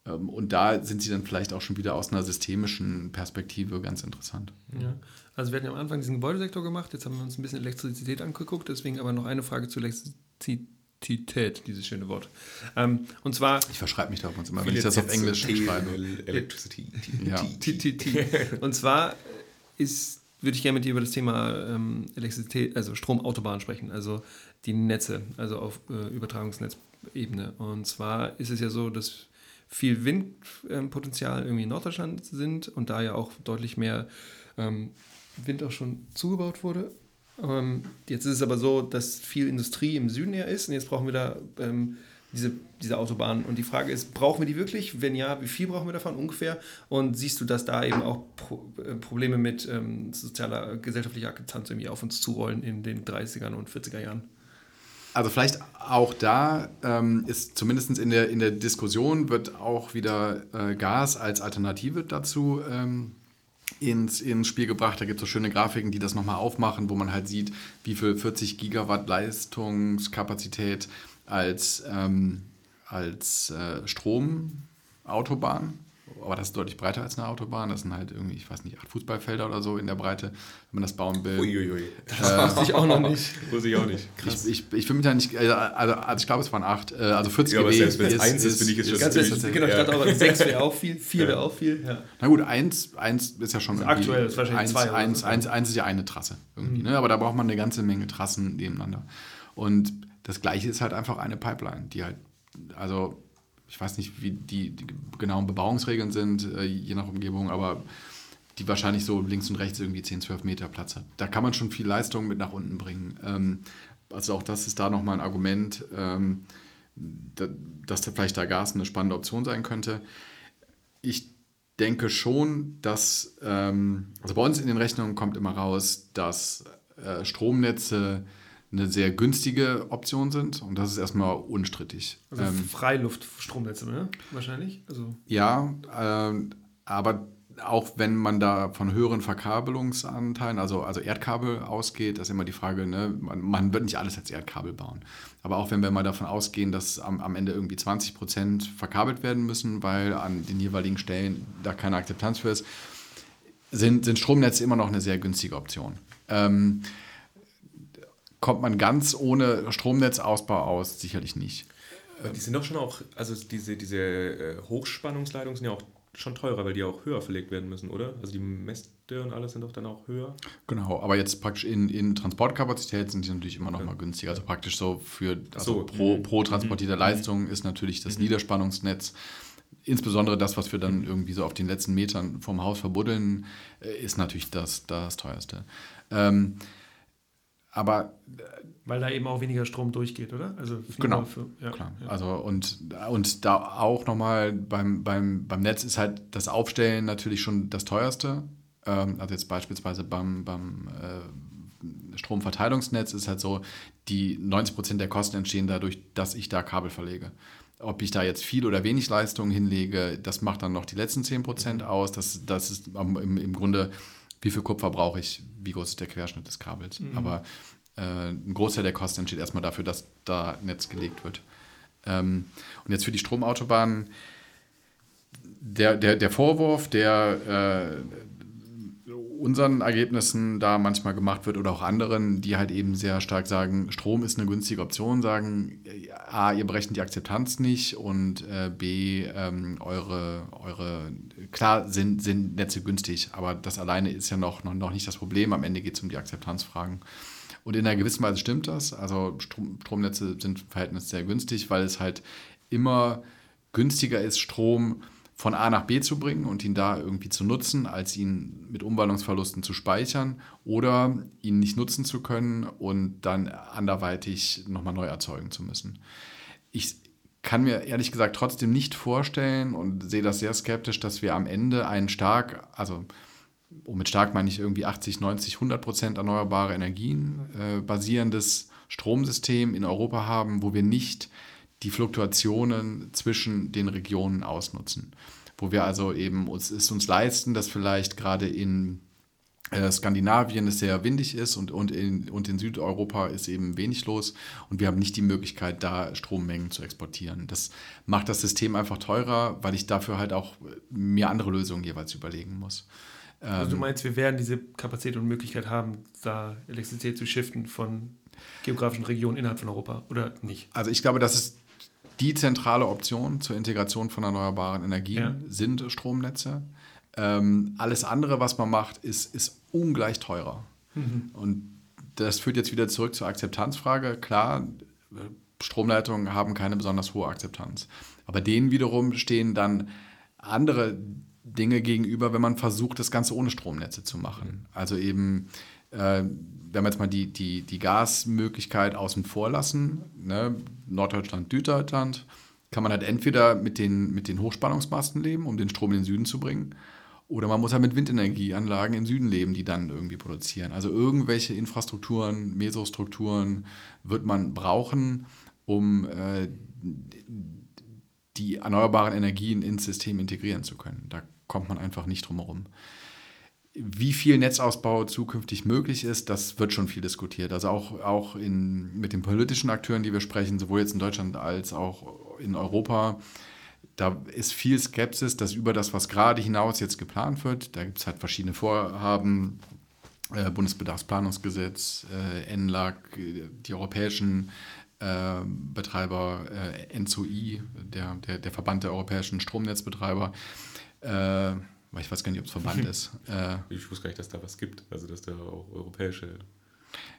Ähm, und da sind sie dann vielleicht auch schon wieder aus einer systemischen Perspektive ganz interessant. Ja. Also wir hatten ja am Anfang diesen Gebäudesektor gemacht, jetzt haben wir uns ein bisschen Elektrizität angeguckt, deswegen aber noch eine Frage zu Elektrizität, dieses schöne Wort. Ähm, und zwar... Ich verschreibe mich da auf uns immer, wenn ich das auf Englisch schreibe. Electricity. Ja. Und zwar ist, würde ich gerne mit dir über das Thema ähm, Elektrizität, also Stromautobahn sprechen, also die Netze, also auf äh, Übertragungsnetzebene. Und zwar ist es ja so, dass viel Windpotenzial irgendwie in Norddeutschland sind und da ja auch deutlich mehr ähm, Wind auch schon zugebaut wurde. Ähm, jetzt ist es aber so, dass viel Industrie im Süden her ist und jetzt brauchen wir da ähm, diese, diese Autobahnen. Und die Frage ist, brauchen wir die wirklich? Wenn ja, wie viel brauchen wir davon ungefähr? Und siehst du, dass da eben auch Pro äh, Probleme mit ähm, sozialer, gesellschaftlicher Akzeptanz irgendwie auf uns zurollen in den 30er und 40er Jahren? Also vielleicht auch da ähm, ist zumindest in der, in der Diskussion wird auch wieder äh, Gas als Alternative dazu ähm, ins, ins Spiel gebracht. Da gibt es so schöne Grafiken, die das nochmal aufmachen, wo man halt sieht, wie viel 40 Gigawatt Leistungskapazität als, ähm, als äh, Stromautobahn aber das ist deutlich breiter als eine Autobahn. Das sind halt irgendwie, ich weiß nicht, acht Fußballfelder oder so in der Breite, wenn man das bauen will. Uiuiui. Das äh, wusste ich auch noch nicht. Wusste ich auch nicht. Krass. Ich, ich, ich will mich da nicht, also, also, also ich glaube, es waren acht, äh, also 40 ja, aber selbst wenn es eins ist, finde ich es schon ganz ist, Genau, ja. aber sechs wäre auch viel, vier ja. wäre auch viel. Ja. Na gut, eins, eins ist ja schon. Also aktuell ist wahrscheinlich eins, zwei. Eins, so. eins, eins ist ja eine Trasse irgendwie, mhm. ne? aber da braucht man eine ganze Menge Trassen nebeneinander. Und das Gleiche ist halt einfach eine Pipeline, die halt, also ich weiß nicht, wie die, die genauen Bebauungsregeln sind, äh, je nach Umgebung, aber die wahrscheinlich so links und rechts irgendwie 10, 12 Meter Platz hat. Da kann man schon viel Leistung mit nach unten bringen. Ähm, also auch das ist da nochmal ein Argument, ähm, da, dass da vielleicht da Gas eine spannende Option sein könnte. Ich denke schon, dass, ähm, also bei uns in den Rechnungen kommt immer raus, dass äh, Stromnetze eine sehr günstige Option sind und das ist erstmal unstrittig. Also ähm, Freiluftstromnetze, ne? Wahrscheinlich. Also. Ja, äh, aber auch wenn man da von höheren Verkabelungsanteilen, also, also Erdkabel ausgeht, das ist immer die Frage, ne? man, man wird nicht alles als Erdkabel bauen. Aber auch wenn wir mal davon ausgehen, dass am, am Ende irgendwie 20 Prozent verkabelt werden müssen, weil an den jeweiligen Stellen da keine Akzeptanz für ist, sind, sind Stromnetze immer noch eine sehr günstige Option. Ähm, kommt man ganz ohne Stromnetzausbau aus? Sicherlich nicht. Die sind doch schon auch, also diese, diese äh, Hochspannungsleitungen sind ja auch schon teurer, weil die auch höher verlegt werden müssen, oder? Also die Mäste und alles sind doch dann auch höher. Genau, aber jetzt praktisch in, in Transportkapazität sind die natürlich immer noch mal günstiger. Also praktisch so für also so. pro, mhm. pro transportierte mhm. Leistung ist natürlich das mhm. Niederspannungsnetz insbesondere das, was wir dann irgendwie so auf den letzten Metern vom Haus verbuddeln, äh, ist natürlich das, das teuerste. Ähm, aber weil da eben auch weniger Strom durchgeht, oder? Also genau, für, ja, klar. Ja. Also und, und da auch nochmal beim, beim, beim Netz ist halt das Aufstellen natürlich schon das teuerste. Ähm, also jetzt beispielsweise beim, beim äh, Stromverteilungsnetz ist halt so, die 90 Prozent der Kosten entstehen dadurch, dass ich da Kabel verlege. Ob ich da jetzt viel oder wenig Leistung hinlege, das macht dann noch die letzten 10 Prozent aus. Das, das ist im, im Grunde, wie viel Kupfer brauche ich, wie groß ist der Querschnitt des Kabels. Mhm. Aber äh, ein Großteil der Kosten entsteht erstmal dafür, dass da Netz gelegt wird. Ähm, und jetzt für die Stromautobahnen, der, der, der Vorwurf, der äh, unseren Ergebnissen da manchmal gemacht wird oder auch anderen, die halt eben sehr stark sagen, Strom ist eine günstige Option, sagen, A, ihr berechnet die Akzeptanz nicht und äh, B, ähm, eure, eure, klar sind, sind Netze günstig, aber das alleine ist ja noch, noch, noch nicht das Problem. Am Ende geht es um die Akzeptanzfragen. Und in einer gewissen Weise stimmt das. Also Strom, Stromnetze sind im Verhältnis sehr günstig, weil es halt immer günstiger ist, Strom von A nach B zu bringen und ihn da irgendwie zu nutzen, als ihn mit Umwandlungsverlusten zu speichern oder ihn nicht nutzen zu können und dann anderweitig nochmal neu erzeugen zu müssen. Ich kann mir ehrlich gesagt trotzdem nicht vorstellen und sehe das sehr skeptisch, dass wir am Ende einen stark, also und mit stark meine ich irgendwie 80, 90, 100 Prozent erneuerbare Energien äh, basierendes Stromsystem in Europa haben, wo wir nicht die Fluktuationen zwischen den Regionen ausnutzen. Wo wir also eben uns, es uns leisten, dass vielleicht gerade in äh, Skandinavien es sehr windig ist und, und, in, und in Südeuropa ist eben wenig los und wir haben nicht die Möglichkeit, da Strommengen zu exportieren. Das macht das System einfach teurer, weil ich dafür halt auch mir andere Lösungen jeweils überlegen muss. Also du ähm, meinst, wir werden diese Kapazität und Möglichkeit haben, da Elektrizität zu shiften von geografischen Regionen innerhalb von Europa oder nicht? Also ich glaube, das ist die zentrale Option zur Integration von erneuerbaren Energien ja. sind Stromnetze. Ähm, alles andere, was man macht, ist, ist ungleich teurer. Mhm. Und das führt jetzt wieder zurück zur Akzeptanzfrage. Klar, Stromleitungen haben keine besonders hohe Akzeptanz. Aber denen wiederum stehen dann andere Dinge gegenüber, wenn man versucht, das Ganze ohne Stromnetze zu machen. Also eben, äh, wenn wir jetzt mal die, die, die Gasmöglichkeit außen vor lassen, ne? Norddeutschland, Süddeutschland, kann man halt entweder mit den, mit den Hochspannungsmasten leben, um den Strom in den Süden zu bringen, oder man muss halt mit Windenergieanlagen im Süden leben, die dann irgendwie produzieren. Also irgendwelche Infrastrukturen, Mesostrukturen wird man brauchen, um äh, die erneuerbaren Energien ins System integrieren zu können. Da kommt man einfach nicht drum herum. Wie viel Netzausbau zukünftig möglich ist, das wird schon viel diskutiert. Also auch, auch in, mit den politischen Akteuren, die wir sprechen, sowohl jetzt in Deutschland als auch in Europa, da ist viel Skepsis, dass über das, was gerade hinaus jetzt geplant wird, da gibt es halt verschiedene Vorhaben, äh, Bundesbedarfsplanungsgesetz, äh, NLAG, die europäischen äh, Betreiber, äh, NZOI, der, der, der Verband der europäischen Stromnetzbetreiber, äh, ich weiß gar nicht, ob es Verband ist. Äh, ich wusste gar nicht, dass da was gibt, also dass da auch europäische.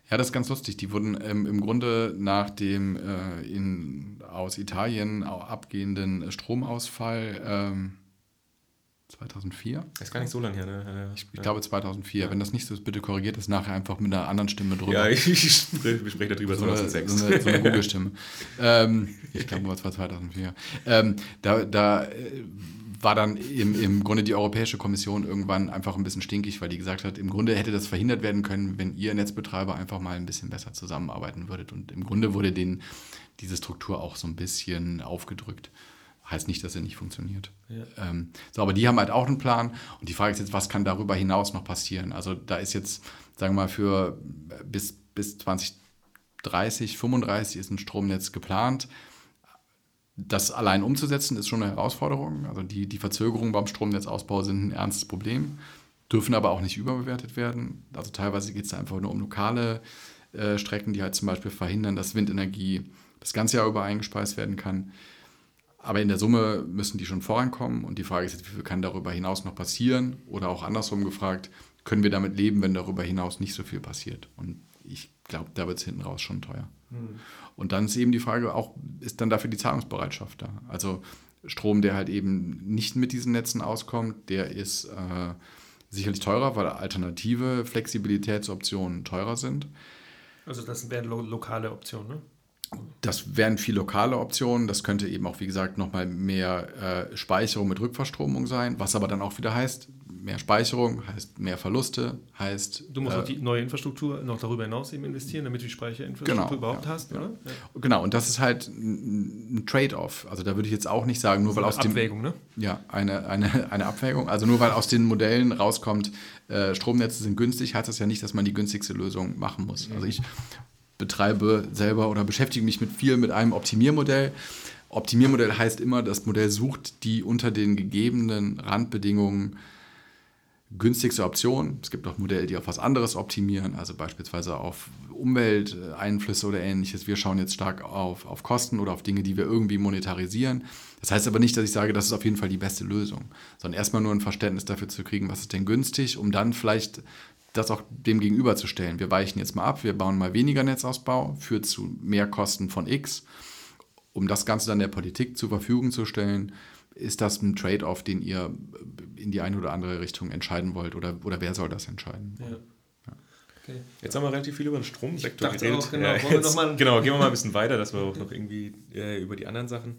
Ja, das ist ganz lustig. Die wurden ähm, im Grunde nach dem äh, in, aus Italien abgehenden Stromausfall ähm, 2004. Das ist gar nicht so lange her, ne? Ja, ich, ich glaube 2004. Ja. Wenn das nicht so ist, bitte korrigiert das nachher einfach mit einer anderen Stimme drüber. Ja, ich, ich spreche, spreche darüber so 2006. So eine, so eine Google-Stimme. ähm, ich glaube, es war 2004. Ähm, da da äh, war dann im, im Grunde die Europäische Kommission irgendwann einfach ein bisschen stinkig, weil die gesagt hat, im Grunde hätte das verhindert werden können, wenn ihr Netzbetreiber einfach mal ein bisschen besser zusammenarbeiten würdet. Und im Grunde wurde denen diese Struktur auch so ein bisschen aufgedrückt. Heißt nicht, dass sie nicht funktioniert. Ja. Ähm, so, aber die haben halt auch einen Plan. Und die Frage ist jetzt, was kann darüber hinaus noch passieren? Also da ist jetzt, sagen wir mal, für bis, bis 2030, 35 ist ein Stromnetz geplant das allein umzusetzen, ist schon eine Herausforderung. Also die, die Verzögerungen beim Stromnetzausbau sind ein ernstes Problem, dürfen aber auch nicht überbewertet werden. Also teilweise geht es einfach nur um lokale äh, Strecken, die halt zum Beispiel verhindern, dass Windenergie das ganze Jahr über eingespeist werden kann. Aber in der Summe müssen die schon vorankommen und die Frage ist jetzt, wie viel kann darüber hinaus noch passieren? Oder auch andersrum gefragt, können wir damit leben, wenn darüber hinaus nicht so viel passiert? Und ich glaube, da wird es hinten raus schon teuer. Mhm. Und dann ist eben die Frage auch, ist dann dafür die Zahlungsbereitschaft da? Also Strom, der halt eben nicht mit diesen Netzen auskommt, der ist äh, sicherlich teurer, weil alternative Flexibilitätsoptionen teurer sind. Also das wären lo lokale Optionen, ne? Das wären viel lokale Optionen. Das könnte eben auch, wie gesagt, nochmal mehr äh, Speicherung mit Rückverstromung sein, was aber dann auch wieder heißt, mehr Speicherung heißt mehr Verluste, heißt. Du musst äh, auch die neue Infrastruktur noch darüber hinaus eben investieren, damit du die Speicherinfrastruktur genau, überhaupt ja, hast, ja. oder? Ja. Genau, und das ist halt ein Trade-off. Also da würde ich jetzt auch nicht sagen, nur weil aus dem. Abwägung, ne? Ja, eine, eine, eine Abwägung. Also nur weil aus den Modellen rauskommt, äh, Stromnetze sind günstig, heißt das ja nicht, dass man die günstigste Lösung machen muss. Also ich betreibe selber oder beschäftige mich mit viel mit einem Optimiermodell. Optimiermodell heißt immer, das Modell sucht die unter den gegebenen Randbedingungen günstigste Option. Es gibt auch Modelle, die auf was anderes optimieren, also beispielsweise auf Umwelteinflüsse oder ähnliches. Wir schauen jetzt stark auf, auf Kosten oder auf Dinge, die wir irgendwie monetarisieren. Das heißt aber nicht, dass ich sage, das ist auf jeden Fall die beste Lösung, sondern erstmal nur ein Verständnis dafür zu kriegen, was ist denn günstig, um dann vielleicht das auch dem gegenüberzustellen. Wir weichen jetzt mal ab, wir bauen mal weniger Netzausbau, führt zu mehr Kosten von X. Um das Ganze dann der Politik zur Verfügung zu stellen, ist das ein Trade-off, den ihr in die eine oder andere Richtung entscheiden wollt? Oder, oder wer soll das entscheiden? Ja. Okay. Jetzt haben wir relativ viel über den Stromsektor geredet. Auch, genau, ja, jetzt, genau, gehen wir mal ein bisschen weiter, dass wir auch noch irgendwie äh, über die anderen Sachen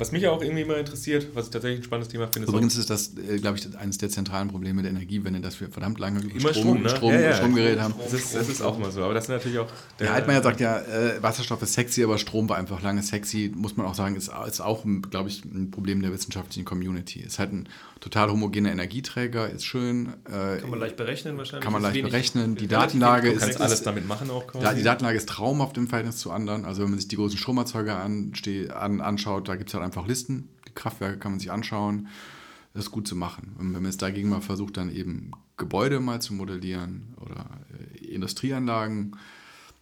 was mich auch irgendwie mal interessiert, was ich tatsächlich ein spannendes Thema finde. Übrigens ist das, äh, glaube ich, eines der zentralen Probleme der Energiewende, dass wir verdammt lange über Strom, Strom, ne? Strom, ja, ja. Strom geredet haben. Das ist, das ist, auch mal so, aber das ist natürlich auch... Der, ja, Altmaier sagt ja, äh, Wasserstoff ist sexy, aber Strom war einfach lange sexy. Muss man auch sagen, ist, ist auch, glaube ich, ein Problem der wissenschaftlichen Community. Ist halt ein total homogener Energieträger, ist schön. Äh, kann man leicht berechnen wahrscheinlich. Kann man leicht berechnen. Die Datenlage ist... Du kannst alles damit machen auch quasi. Ja, die Datenlage ist traumhaft im Verhältnis zu anderen. Also wenn man sich die großen Stromerzeuger anschaut, da gibt es halt einfach Listen die Kraftwerke kann man sich anschauen. Das ist gut zu machen. Und wenn man jetzt dagegen mal versucht, dann eben Gebäude mal zu modellieren oder äh, Industrieanlagen,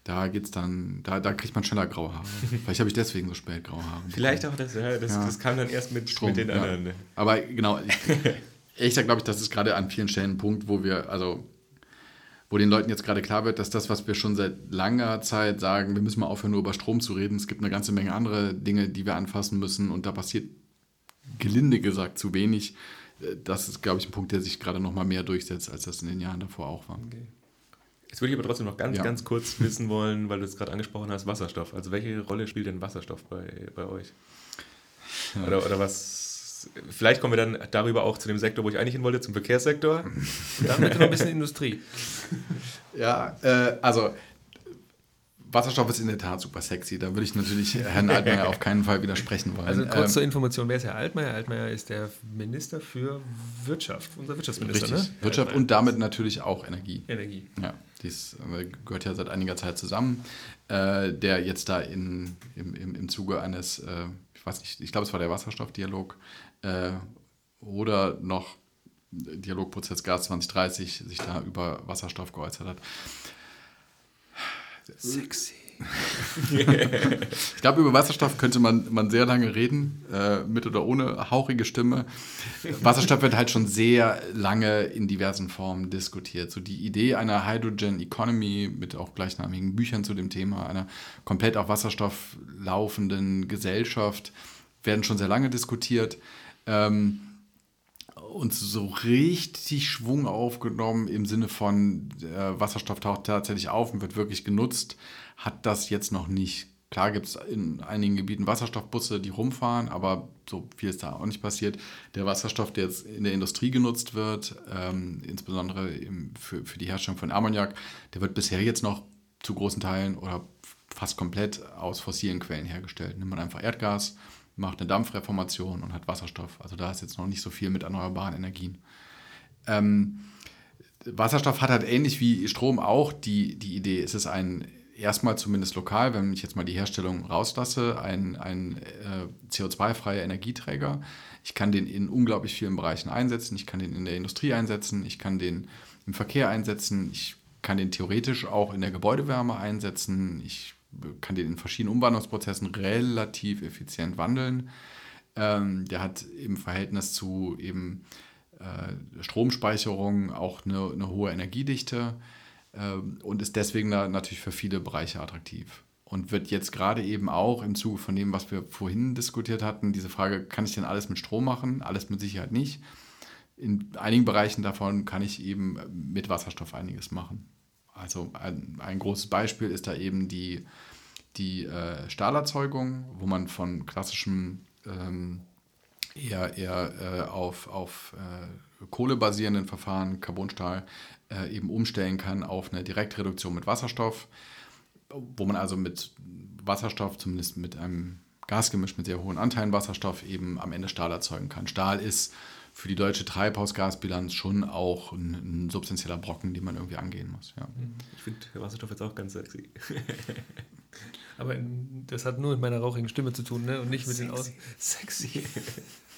da geht's dann, da, da kriegt man schneller graue Haare. Vielleicht habe ich deswegen so spät graue Haare. Vielleicht auch das, ja, das, ja. das kam dann erst mit, Strom, mit den anderen. Ja. Ne? Aber genau, ich, gesagt glaube ich, das ist gerade an vielen Stellen ein Punkt, wo wir, also wo den Leuten jetzt gerade klar wird, dass das, was wir schon seit langer Zeit sagen, wir müssen mal aufhören, nur über Strom zu reden. Es gibt eine ganze Menge andere Dinge, die wir anfassen müssen und da passiert gelinde gesagt zu wenig. Äh, das ist, glaube ich, ein Punkt, der sich gerade noch mal mehr durchsetzt, als das in den Jahren davor auch war. Okay. Jetzt würde ich aber trotzdem noch ganz, ja. ganz kurz wissen wollen, weil du es gerade angesprochen hast, Wasserstoff. Also welche Rolle spielt denn Wasserstoff bei, bei euch? Oder, oder was? Vielleicht kommen wir dann darüber auch zu dem Sektor, wo ich eigentlich hin wollte, zum Verkehrssektor. Dann bitte noch ein bisschen Industrie. Ja, äh, also Wasserstoff ist in der Tat super sexy. Da würde ich natürlich Herrn Altmaier auf keinen Fall widersprechen wollen. Also kurz ähm, zur Information, wer ist Herr Altmaier? Altmaier ist der Minister für Wirtschaft, unser Wirtschaftsminister. Richtig, ne? Wirtschaft und damit natürlich auch Energie. Energie. Ja, dies äh, gehört ja seit einiger Zeit zusammen. Äh, der jetzt da in, im, im, im Zuge eines, äh, ich weiß nicht, ich glaube es war der Wasserstoffdialog äh, oder noch Dialogprozess Gas 2030 sich da über Wasserstoff geäußert hat. Sexy. ich glaube, über Wasserstoff könnte man, man sehr lange reden, äh, mit oder ohne hauchige Stimme. Wasserstoff wird halt schon sehr lange in diversen Formen diskutiert. So die Idee einer Hydrogen Economy mit auch gleichnamigen Büchern zu dem Thema, einer komplett auf Wasserstoff laufenden Gesellschaft, werden schon sehr lange diskutiert. Ähm, und so richtig Schwung aufgenommen im Sinne von äh, Wasserstoff taucht tatsächlich auf und wird wirklich genutzt, hat das jetzt noch nicht. Klar gibt es in einigen Gebieten Wasserstoffbusse, die rumfahren, aber so viel ist da auch nicht passiert. Der Wasserstoff, der jetzt in der Industrie genutzt wird, ähm, insbesondere im, für, für die Herstellung von Ammoniak, der wird bisher jetzt noch zu großen Teilen oder fast komplett aus fossilen Quellen hergestellt. Nimmt man einfach Erdgas, macht eine Dampfreformation und hat Wasserstoff. Also da ist jetzt noch nicht so viel mit erneuerbaren Energien. Ähm, Wasserstoff hat halt ähnlich wie Strom auch die, die Idee, es ist ein erstmal zumindest lokal, wenn ich jetzt mal die Herstellung rauslasse, ein, ein äh, CO2-freier Energieträger. Ich kann den in unglaublich vielen Bereichen einsetzen. Ich kann den in der Industrie einsetzen, ich kann den im Verkehr einsetzen, ich kann den theoretisch auch in der Gebäudewärme einsetzen. Ich kann den in verschiedenen Umwandlungsprozessen relativ effizient wandeln. Ähm, der hat im Verhältnis zu eben äh, Stromspeicherung auch eine, eine hohe Energiedichte ähm, und ist deswegen da natürlich für viele Bereiche attraktiv. Und wird jetzt gerade eben auch im Zuge von dem, was wir vorhin diskutiert hatten, diese Frage, kann ich denn alles mit Strom machen? Alles mit Sicherheit nicht. In einigen Bereichen davon kann ich eben mit Wasserstoff einiges machen. Also ein, ein großes Beispiel ist da eben die, die äh, Stahlerzeugung, wo man von klassischem ähm, eher, eher äh, auf, auf äh, kohlebasierenden Verfahren, Carbonstahl, äh, eben umstellen kann auf eine Direktreduktion mit Wasserstoff, wo man also mit Wasserstoff, zumindest mit einem Gasgemisch mit sehr hohen Anteilen Wasserstoff, eben am Ende Stahl erzeugen kann. Stahl ist für die deutsche Treibhausgasbilanz schon auch ein, ein substanzieller Brocken, den man irgendwie angehen muss. Ja. Ich finde Wasserstoff jetzt auch ganz sexy. Aber das hat nur mit meiner rauchigen Stimme zu tun, ne? Und nicht mit sexy. den Aus. Sexy.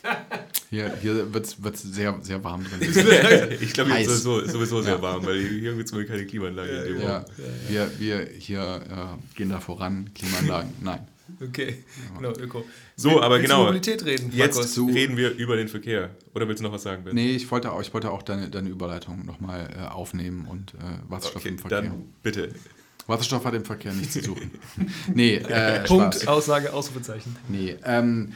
Hier, hier wird es sehr, sehr warm drin. ich glaube, hier ist sowieso, sowieso sehr warm, weil hier gibt es keine Klimaanlage. Ja, ja. Wir, wir hier äh, gehen da voran, Klimaanlagen, nein. Okay, genau, Öko. So, aber willst genau. Mobilität reden, Jetzt reden wir über den Verkehr. Oder willst du noch was sagen, Ben? Nee, ich wollte auch, ich wollte auch deine, deine Überleitung nochmal äh, aufnehmen und äh, Wasserstoff okay, im Verkehr. Dann bitte. Wasserstoff hat im Verkehr nichts zu suchen. nee, äh, Punkt, Spaß. Aussage, Ausrufezeichen. Nee, ähm,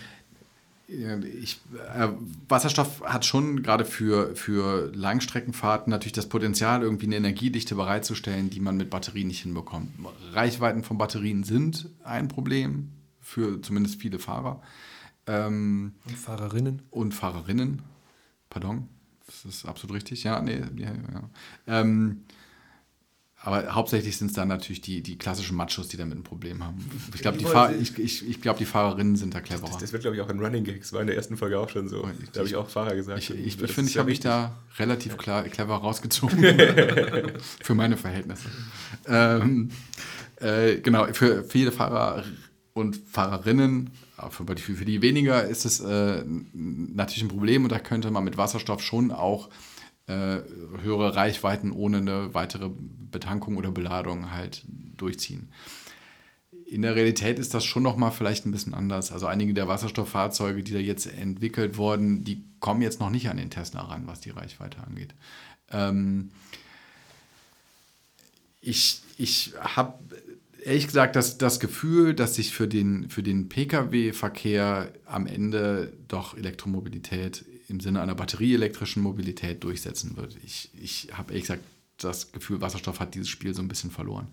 ich, äh, Wasserstoff hat schon gerade für, für Langstreckenfahrten natürlich das Potenzial, irgendwie eine Energiedichte bereitzustellen, die man mit Batterien nicht hinbekommt. Reichweiten von Batterien sind ein Problem für zumindest viele Fahrer. Ähm, und Fahrerinnen. Und Fahrerinnen. Pardon. Das ist absolut richtig. Ja, nee. Ja, ja. Ähm, aber hauptsächlich sind es dann natürlich die, die klassischen Machos, die damit ein Problem haben. Ich glaube, die, Fahr ich, ich, ich glaub, die Fahrerinnen sind da cleverer. Das, das wird, glaube ich, auch in Running Gags. War in der ersten Folge auch schon so. Da habe ich auch Fahrer gesagt. Ich, ich, ich finde, ich habe mich da relativ klar, clever rausgezogen. für meine Verhältnisse. Ähm, äh, genau, für viele Fahrer und Fahrerinnen, für, für die weniger, ist es äh, natürlich ein Problem und da könnte man mit Wasserstoff schon auch äh, höhere Reichweiten ohne eine weitere Betankung oder Beladung halt durchziehen. In der Realität ist das schon noch mal vielleicht ein bisschen anders. Also einige der Wasserstofffahrzeuge, die da jetzt entwickelt wurden, die kommen jetzt noch nicht an den Tesla ran, was die Reichweite angeht. Ähm ich ich habe ehrlich gesagt das, das Gefühl, dass sich für den, für den Pkw-Verkehr am Ende doch Elektromobilität im Sinne einer batterieelektrischen Mobilität durchsetzen wird. Ich, ich habe ehrlich gesagt das Gefühl, Wasserstoff hat dieses Spiel so ein bisschen verloren.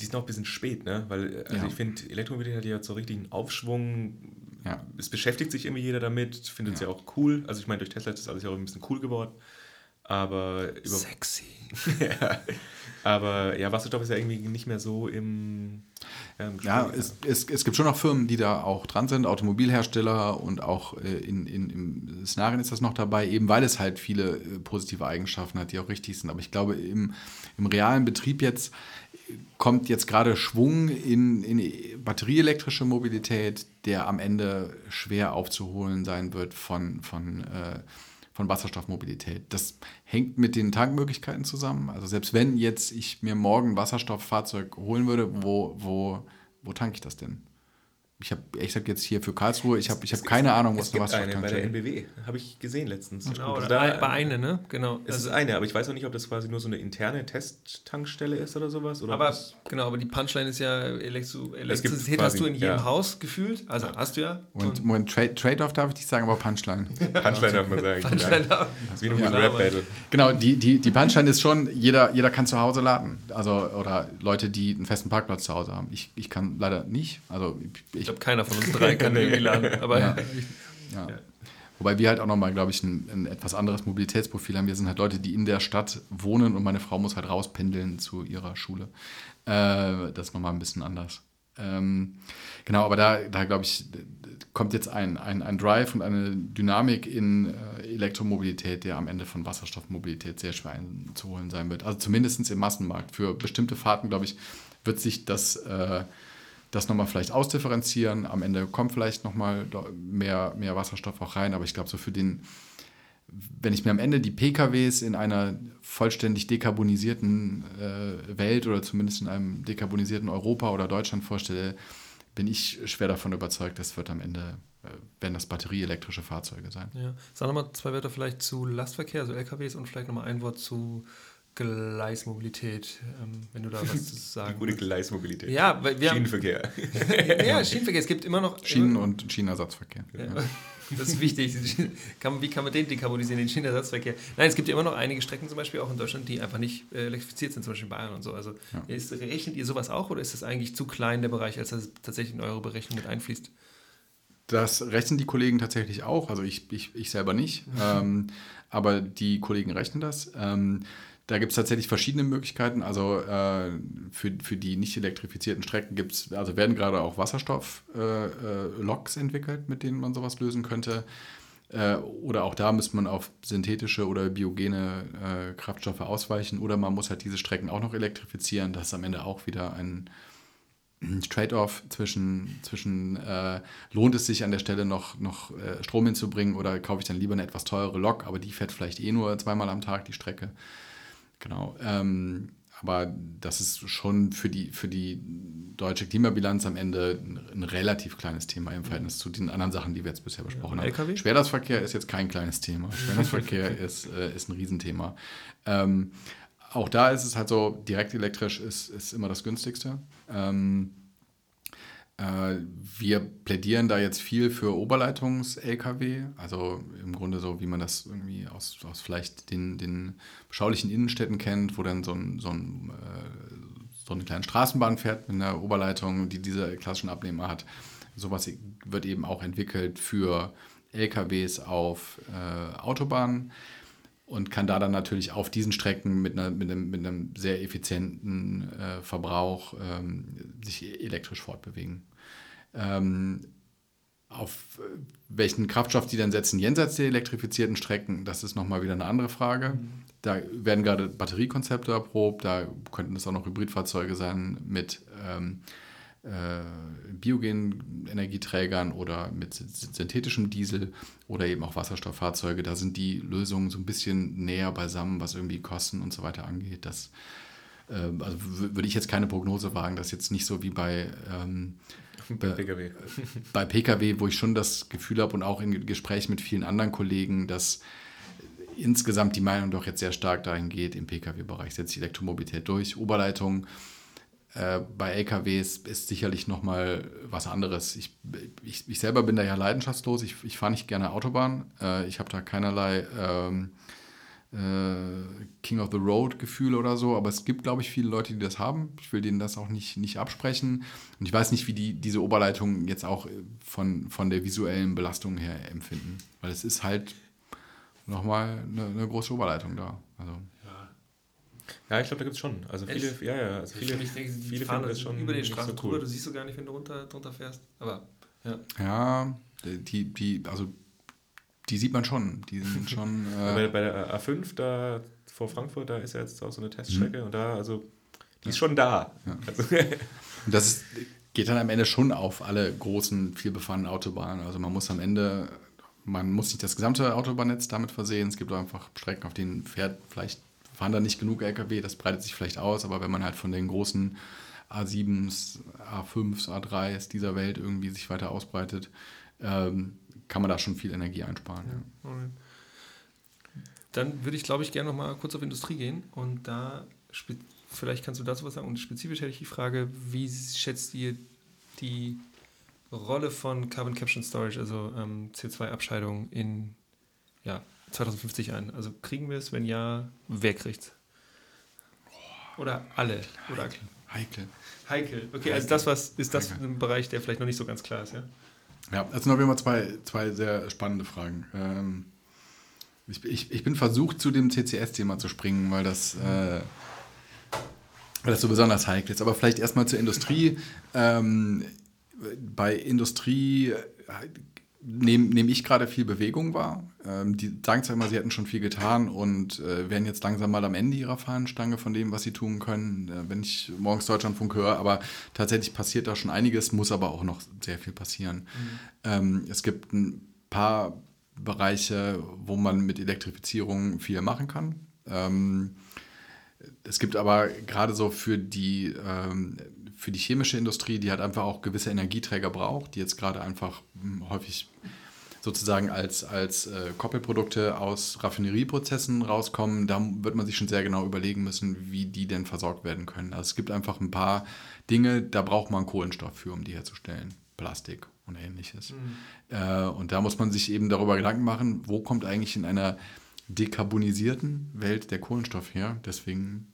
Die ist noch ein bisschen spät, ne? Weil also ja. ich finde, Elektromobilität hat ja so richtigen Aufschwung. Ja. Es beschäftigt sich irgendwie jeder damit, findet es ja. ja. auch cool. Also ich meine, durch Tesla ist das alles ja auch ein bisschen cool geworden. Aber über Sexy. ja. Aber ja, Wasserstoff ist ja irgendwie nicht mehr so im. Ja, im ja es, es, es, gibt schon noch Firmen, die da auch dran sind, Automobilhersteller und auch äh, in, in, im Szenarien ist das noch dabei, eben weil es halt viele äh, positive Eigenschaften hat, die auch richtig sind. Aber ich glaube, im, im realen Betrieb jetzt kommt jetzt gerade Schwung in, in batterieelektrische Mobilität, der am Ende schwer aufzuholen sein wird von, von äh, von Wasserstoffmobilität. Das hängt mit den Tankmöglichkeiten zusammen. Also selbst wenn jetzt ich mir morgen ein Wasserstofffahrzeug holen würde, wo, wo, wo tanke ich das denn? Ich habe ehrlich gesagt jetzt hier für Karlsruhe, ich habe ich hab keine Ahnung, was es gibt eine bei der NBW, habe ich gesehen letztens. Genau, also da, bei eine, ne? Genau. Es also ist eine, aber ich weiß noch nicht, ob das quasi nur so eine interne Testtankstelle ist oder sowas. Oder aber genau, aber die Punchline ist ja Elektro Elektrizität quasi, hast du in jedem ja. Haus gefühlt, also ja. hast du ja. Und, und Trade-off darf ich nicht sagen, aber Punchline. Punchline darf man sagen. Punchline ja. Das ist wie ein Rap-Battle. Genau, die, die, die Punchline ist schon, jeder, jeder kann zu Hause laden. Also, oder Leute, die einen festen Parkplatz zu Hause haben. Ich, ich kann leider nicht. Also ich, ich glaube, keiner von uns drei kann irgendwie laden. Aber ja. ja. Wobei wir halt auch nochmal, glaube ich, ein, ein, etwas anderes Mobilitätsprofil haben. Wir sind halt Leute, die in der Stadt wohnen und meine Frau muss halt rauspendeln zu ihrer Schule. Äh, das ist nochmal ein bisschen anders. Ähm, genau, aber da, da glaube ich, kommt jetzt ein, ein, ein Drive und eine Dynamik in äh, Elektromobilität, der am Ende von Wasserstoffmobilität sehr schwer einzuholen sein wird. Also zumindest im Massenmarkt. Für bestimmte Fahrten, glaube ich, wird sich das äh, das nochmal vielleicht ausdifferenzieren. Am Ende kommt vielleicht nochmal mehr, mehr Wasserstoff auch rein, aber ich glaube, so für den, wenn ich mir am Ende die PKWs in einer vollständig dekarbonisierten äh, Welt oder zumindest in einem dekarbonisierten Europa oder Deutschland vorstelle, bin ich schwer davon überzeugt, das wird am Ende werden das batterieelektrische Fahrzeuge sein. Ja. Sag nochmal zwei Wörter vielleicht zu Lastverkehr, also LKWs und vielleicht nochmal ein Wort zu Gleismobilität, ähm, wenn du da was zu sagen Die gute Gleismobilität. Ja, weil wir Schienenverkehr. Haben, ja, Schienenverkehr. Es gibt immer noch. Schienen- und Schienenersatzverkehr. Ja, das ist wichtig. Wie kann man den dekarbonisieren, den Schienenersatzverkehr? Nein, es gibt ja immer noch einige Strecken, zum Beispiel auch in Deutschland, die einfach nicht äh, elektrifiziert sind, zum Beispiel in Bayern und so. Also Ja. ist, rechnet ihr sowas auch oder ist das eigentlich zu klein, der Bereich, als dass es tatsächlich in eure Berechnung mit einfließt? Das rechnen die Kollegen tatsächlich auch, also ich, ich, ich selber nicht, ähm, aber die Kollegen rechnen das. Ähm, da gibt es tatsächlich verschiedene Möglichkeiten. Also äh, für, für die nicht elektrifizierten Strecken gibt's, also werden gerade auch Wasserstoff-Loks entwickelt, mit denen man sowas lösen könnte. Äh, oder auch da müsste man auf synthetische oder biogene äh, Kraftstoffe ausweichen. Oder man muss halt diese Strecken auch noch elektrifizieren. Das ist am Ende auch wieder ein, Trade-off zwischen, zwischen äh, lohnt es sich an der Stelle noch, noch äh, Strom hinzubringen oder kaufe ich dann lieber eine etwas teurere Lok, aber die fährt vielleicht eh nur zweimal am Tag die Strecke. Genau. Ähm, aber das ist schon für die, für die deutsche Klimabilanz am Ende ein, ein relativ kleines Thema im Verhältnis zu den anderen Sachen, die wir jetzt bisher besprochen und haben. LKW? Schwerlastverkehr ist jetzt kein kleines Thema. Schwerlastverkehr ist, äh, ist ein Riesenthema. Ähm, auch da ist es halt so, direkt elektrisch ist, ist immer das günstigste. Ähm, äh, wir plädieren da jetzt viel für Oberleitungs-LKW, also im Grunde so, wie man das irgendwie aus, aus vielleicht den, den beschaulichen Innenstädten kennt, wo dann so, ein, so, ein, äh, so eine kleine Straßenbahn fährt mit einer Oberleitung, die diese klassischen Abnehmer hat. Sowas wird eben auch entwickelt für LKWs auf äh, Autobahnen und kann da dann natürlich auf diesen Strecken mit, einer, mit, einem, mit einem sehr effizienten äh, Verbrauch ähm, sich elektrisch fortbewegen. Ähm, auf äh, welchen Kraftstoff die dann setzen jenseits der elektrifizierten Strecken, das ist nochmal wieder eine andere Frage. Da werden gerade Batteriekonzepte erprobt, da könnten es auch noch Hybridfahrzeuge sein mit ähm, äh, biogenen Energieträgern oder mit synthetischem Diesel oder eben auch Wasserstofffahrzeuge. Da sind die Lösungen so ein bisschen näher beisammen, was irgendwie Kosten und so weiter angeht. Das, äh, also würde ich jetzt keine Prognose wagen, dass jetzt nicht so wie bei, ähm, Bei PKW. bei Pkw, wo ich schon das Gefühl habe und auch in Gesprächen mit vielen anderen Kollegen, dass insgesamt die Meinung doch jetzt sehr stark dahin geht, im Pkw-Bereich setzt die Elektromobilität durch. Oberleitung äh, bei LKWs ist sicherlich nochmal was anderes. Ich, ich, ich selber bin da ja leidenschaftslos. Ich, ich fahre nicht gerne Autobahn. Äh, ich habe da keinerlei ähm, äh, King of the Road Gefühle oder so. Aber es gibt, glaube ich, viele Leute, die das haben. Ich will denen das auch nicht, nicht absprechen. Und ich weiß nicht, wie die diese Oberleitung jetzt auch von, von der visuellen Belastung her empfinden. Weil es ist halt nochmal eine, eine große Oberleitung da. Also. Ja, ich glaube, da gibt es schon. Also viele, Echt? ja, ja, also viele, ich denke, die viele fahren das schon über den Straßen so drüber, cool. du siehst so gar nicht, wenn du runter, drunter fährst. Aber ja. Ja, die, die, also die sieht man schon. Die sind schon. Bei, Äh, bei der A5 da vor Frankfurt, da ist ja jetzt auch so eine Teststrecke Mhm. und da, also, die ist schon da. Also, und das ist, geht dann am Ende schon auf alle großen, vielbefahrenen Autobahnen. Also man muss am Ende, man muss nicht das gesamte Autobahnnetz damit versehen. Es gibt auch einfach Strecken, auf denen fährt vielleicht fahren da nicht genug LKW, das breitet sich vielleicht aus, aber wenn man halt von den großen A7s, A5s, A3s dieser Welt irgendwie sich weiter ausbreitet, ähm, kann man da schon viel Energie einsparen. Ja. Alright. Dann würde ich, glaube ich, gerne noch mal kurz auf Industrie gehen und da, vielleicht kannst du dazu was sagen. Und spezifisch hätte ich die Frage, wie schätzt ihr die Rolle von Carbon Capture Storage, also ähm, CO2-Abscheidung in ja, 2050 ein? Also kriegen wir es, wenn ja, wer kriegt Oder alle? Oder Heikel. heikel. Okay, also das was ist das Heikel. ein Bereich, der vielleicht noch nicht so ganz klar ist, ja? Ja, auf jeden Fall zwei, zwei sehr spannende Fragen. Ähm, ich, ich, ich bin versucht, zu dem CCS-Thema zu springen, weil das, äh, weil das so besonders heikel ist. Aber vielleicht erstmal zur Industrie. Ähm, bei Industrie nehme nehm ich gerade viel Bewegung wahr. Ähm, die sagen zwar immer, sie hätten schon viel getan und äh, wären jetzt langsam mal am Ende ihrer Fahnenstange von dem, was sie tun können, äh, wenn ich morgens Deutschlandfunk höre. Aber tatsächlich passiert da schon einiges, muss aber auch noch sehr viel passieren. Ähm, es gibt ein paar Bereiche, wo man mit Elektrifizierung viel machen kann. Ähm, es gibt aber gerade so für die, ähm, für die chemische Industrie, die halt einfach auch gewisse Energieträger braucht, die jetzt gerade einfach hm, häufig sozusagen als, als äh, Koppelprodukte aus Raffinerieprozessen rauskommen, da wird man sich schon sehr genau überlegen müssen, wie die denn versorgt werden können. Also es gibt einfach ein paar Dinge, da braucht man Kohlenstoff für, um die herzustellen. Plastik und ähnliches. Mhm. Äh, und da muss man sich eben darüber Gedanken machen, wo kommt eigentlich in einer dekarbonisierten Welt der Kohlenstoff her. Deswegen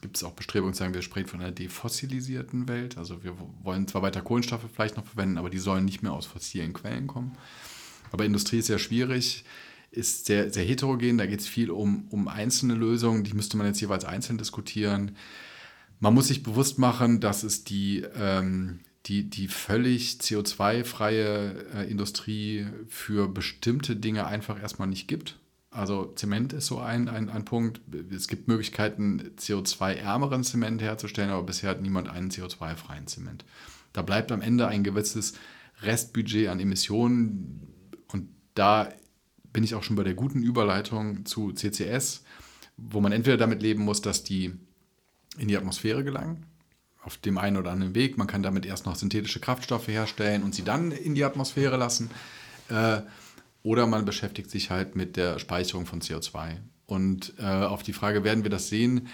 gibt es auch Bestrebungen, sagen wir sprechen von einer defossilisierten Welt. Also wir wollen zwar weiter Kohlenstoffe vielleicht noch verwenden, aber die sollen nicht mehr aus fossilen Quellen kommen. Aber Industrie ist sehr schwierig, ist sehr, sehr heterogen. Da geht es viel um, um einzelne Lösungen, die müsste man jetzt jeweils einzeln diskutieren. Man muss sich bewusst machen, dass es die, ähm, die, die völlig CO2-freie äh, Industrie für bestimmte Dinge einfach erstmal nicht gibt. Also Zement ist so ein, ein, ein Punkt. Es gibt Möglichkeiten, CO2-ärmeren Zement herzustellen, aber bisher hat niemand einen CO2-freien Zement. Da bleibt am Ende ein gewisses Restbudget an Emissionen, da bin ich auch schon bei der guten Überleitung zu CCS, wo man entweder damit leben muss, dass die in die Atmosphäre gelangen, auf dem einen oder anderen Weg. Man kann damit erst noch synthetische Kraftstoffe herstellen und sie dann in die Atmosphäre lassen. Äh, oder man beschäftigt sich halt mit der Speicherung von CO2. Und äh, auf die Frage, werden wir das sehen?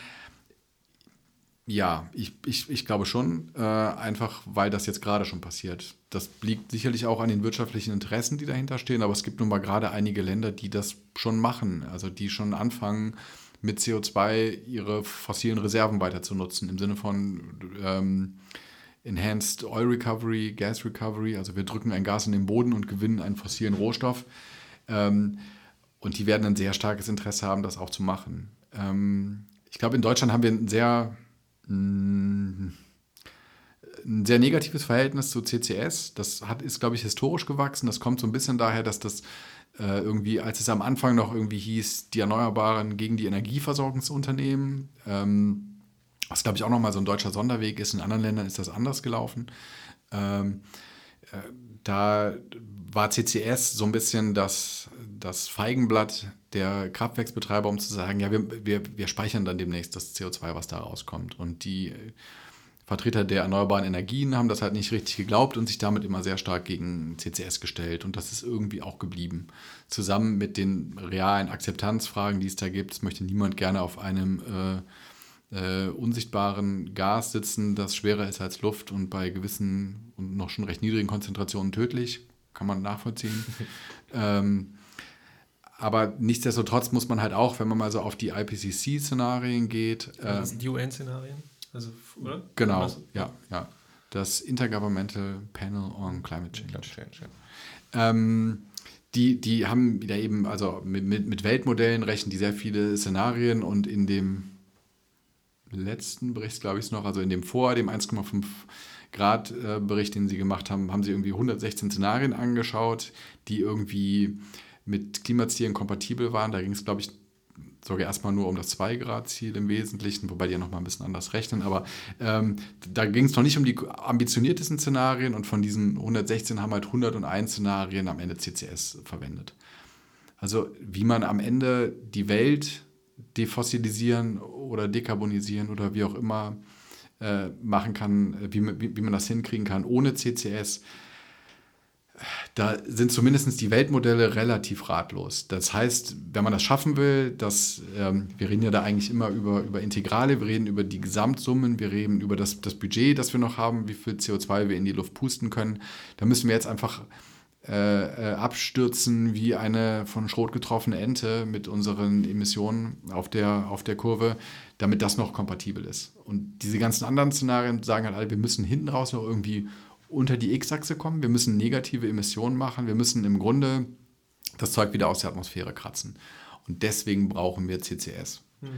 Ja, ich, ich, ich glaube schon, äh, einfach weil das jetzt gerade schon passiert. Das liegt sicherlich auch an den wirtschaftlichen Interessen, die dahinter stehen, aber es gibt nun mal gerade einige Länder, die das schon machen, also die schon anfangen, mit CO2 ihre fossilen Reserven weiter zu nutzen, im Sinne von ähm, Enhanced Oil Recovery, Gas Recovery, also wir drücken ein Gas in den Boden und gewinnen einen fossilen Rohstoff. Ähm, und die werden ein sehr starkes Interesse haben, das auch zu machen. Ähm, ich glaube, in Deutschland haben wir ein sehr ein sehr negatives Verhältnis zu CCS. Das hat, ist, glaube ich, historisch gewachsen. Das kommt so ein bisschen daher, dass das äh, irgendwie, als es am Anfang noch irgendwie hieß, die Erneuerbaren gegen die Energieversorgungsunternehmen, ähm, was, glaube ich, auch nochmal so ein deutscher Sonderweg ist. In anderen Ländern ist das anders gelaufen. Ähm, äh, da war CCS so ein bisschen das, das Feigenblatt der Kraftwerksbetreiber, um zu sagen, ja, wir, wir, wir speichern dann demnächst das CO2, was da rauskommt. Und die Vertreter der erneuerbaren Energien haben das halt nicht richtig geglaubt und sich damit immer sehr stark gegen CCS gestellt. Und das ist irgendwie auch geblieben. Zusammen mit den realen Akzeptanzfragen, die es da gibt, möchte niemand gerne auf einem äh, äh, unsichtbaren Gas sitzen, das schwerer ist als Luft und bei gewissen und noch schon recht niedrigen Konzentrationen tödlich. Kann man nachvollziehen. ähm, aber nichtsdestotrotz muss man halt auch, wenn man mal so auf die IPCC-Szenarien geht. Äh, das sind die UN-Szenarien? Also, oder? Genau, ja, ja. Das Intergovernmental Panel on Climate Change. Climate Change ja. ähm, die, die haben wieder eben, also mit, mit, mit Weltmodellen rechnen die sehr viele Szenarien und in dem letzten Bericht, glaube ich noch, also in dem vor dem 1,5 Grad äh, Bericht, den sie gemacht haben, haben sie irgendwie 116 Szenarien angeschaut, die irgendwie mit Klimazielen kompatibel waren. Da ging es, glaube ich, sogar erstmal nur um das 2-Grad-Ziel im Wesentlichen, wobei die ja nochmal ein bisschen anders rechnen. Aber ähm, da ging es noch nicht um die ambitioniertesten Szenarien und von diesen 116 haben halt 101 Szenarien am Ende CCS verwendet. Also wie man am Ende die Welt defossilisieren oder dekarbonisieren oder wie auch immer äh, machen kann, wie, wie, wie man das hinkriegen kann ohne CCS da sind zumindest die Weltmodelle relativ ratlos. Das heißt, wenn man das schaffen will, dass, ähm, wir reden ja da eigentlich immer über, über Integrale, wir reden über die Gesamtsummen, wir reden über das, das Budget, das wir noch haben, wie viel CO2 wir in die Luft pusten können, da müssen wir jetzt einfach äh, äh, abstürzen wie eine von Schrot getroffene Ente mit unseren Emissionen auf der, auf der Kurve, damit das noch kompatibel ist. Und diese ganzen anderen Szenarien sagen halt alle, wir müssen hinten raus noch irgendwie unter die X-Achse kommen. Wir müssen negative Emissionen machen. Wir müssen im Grunde das Zeug wieder aus der Atmosphäre kratzen. Und deswegen brauchen wir CCS. Mhm.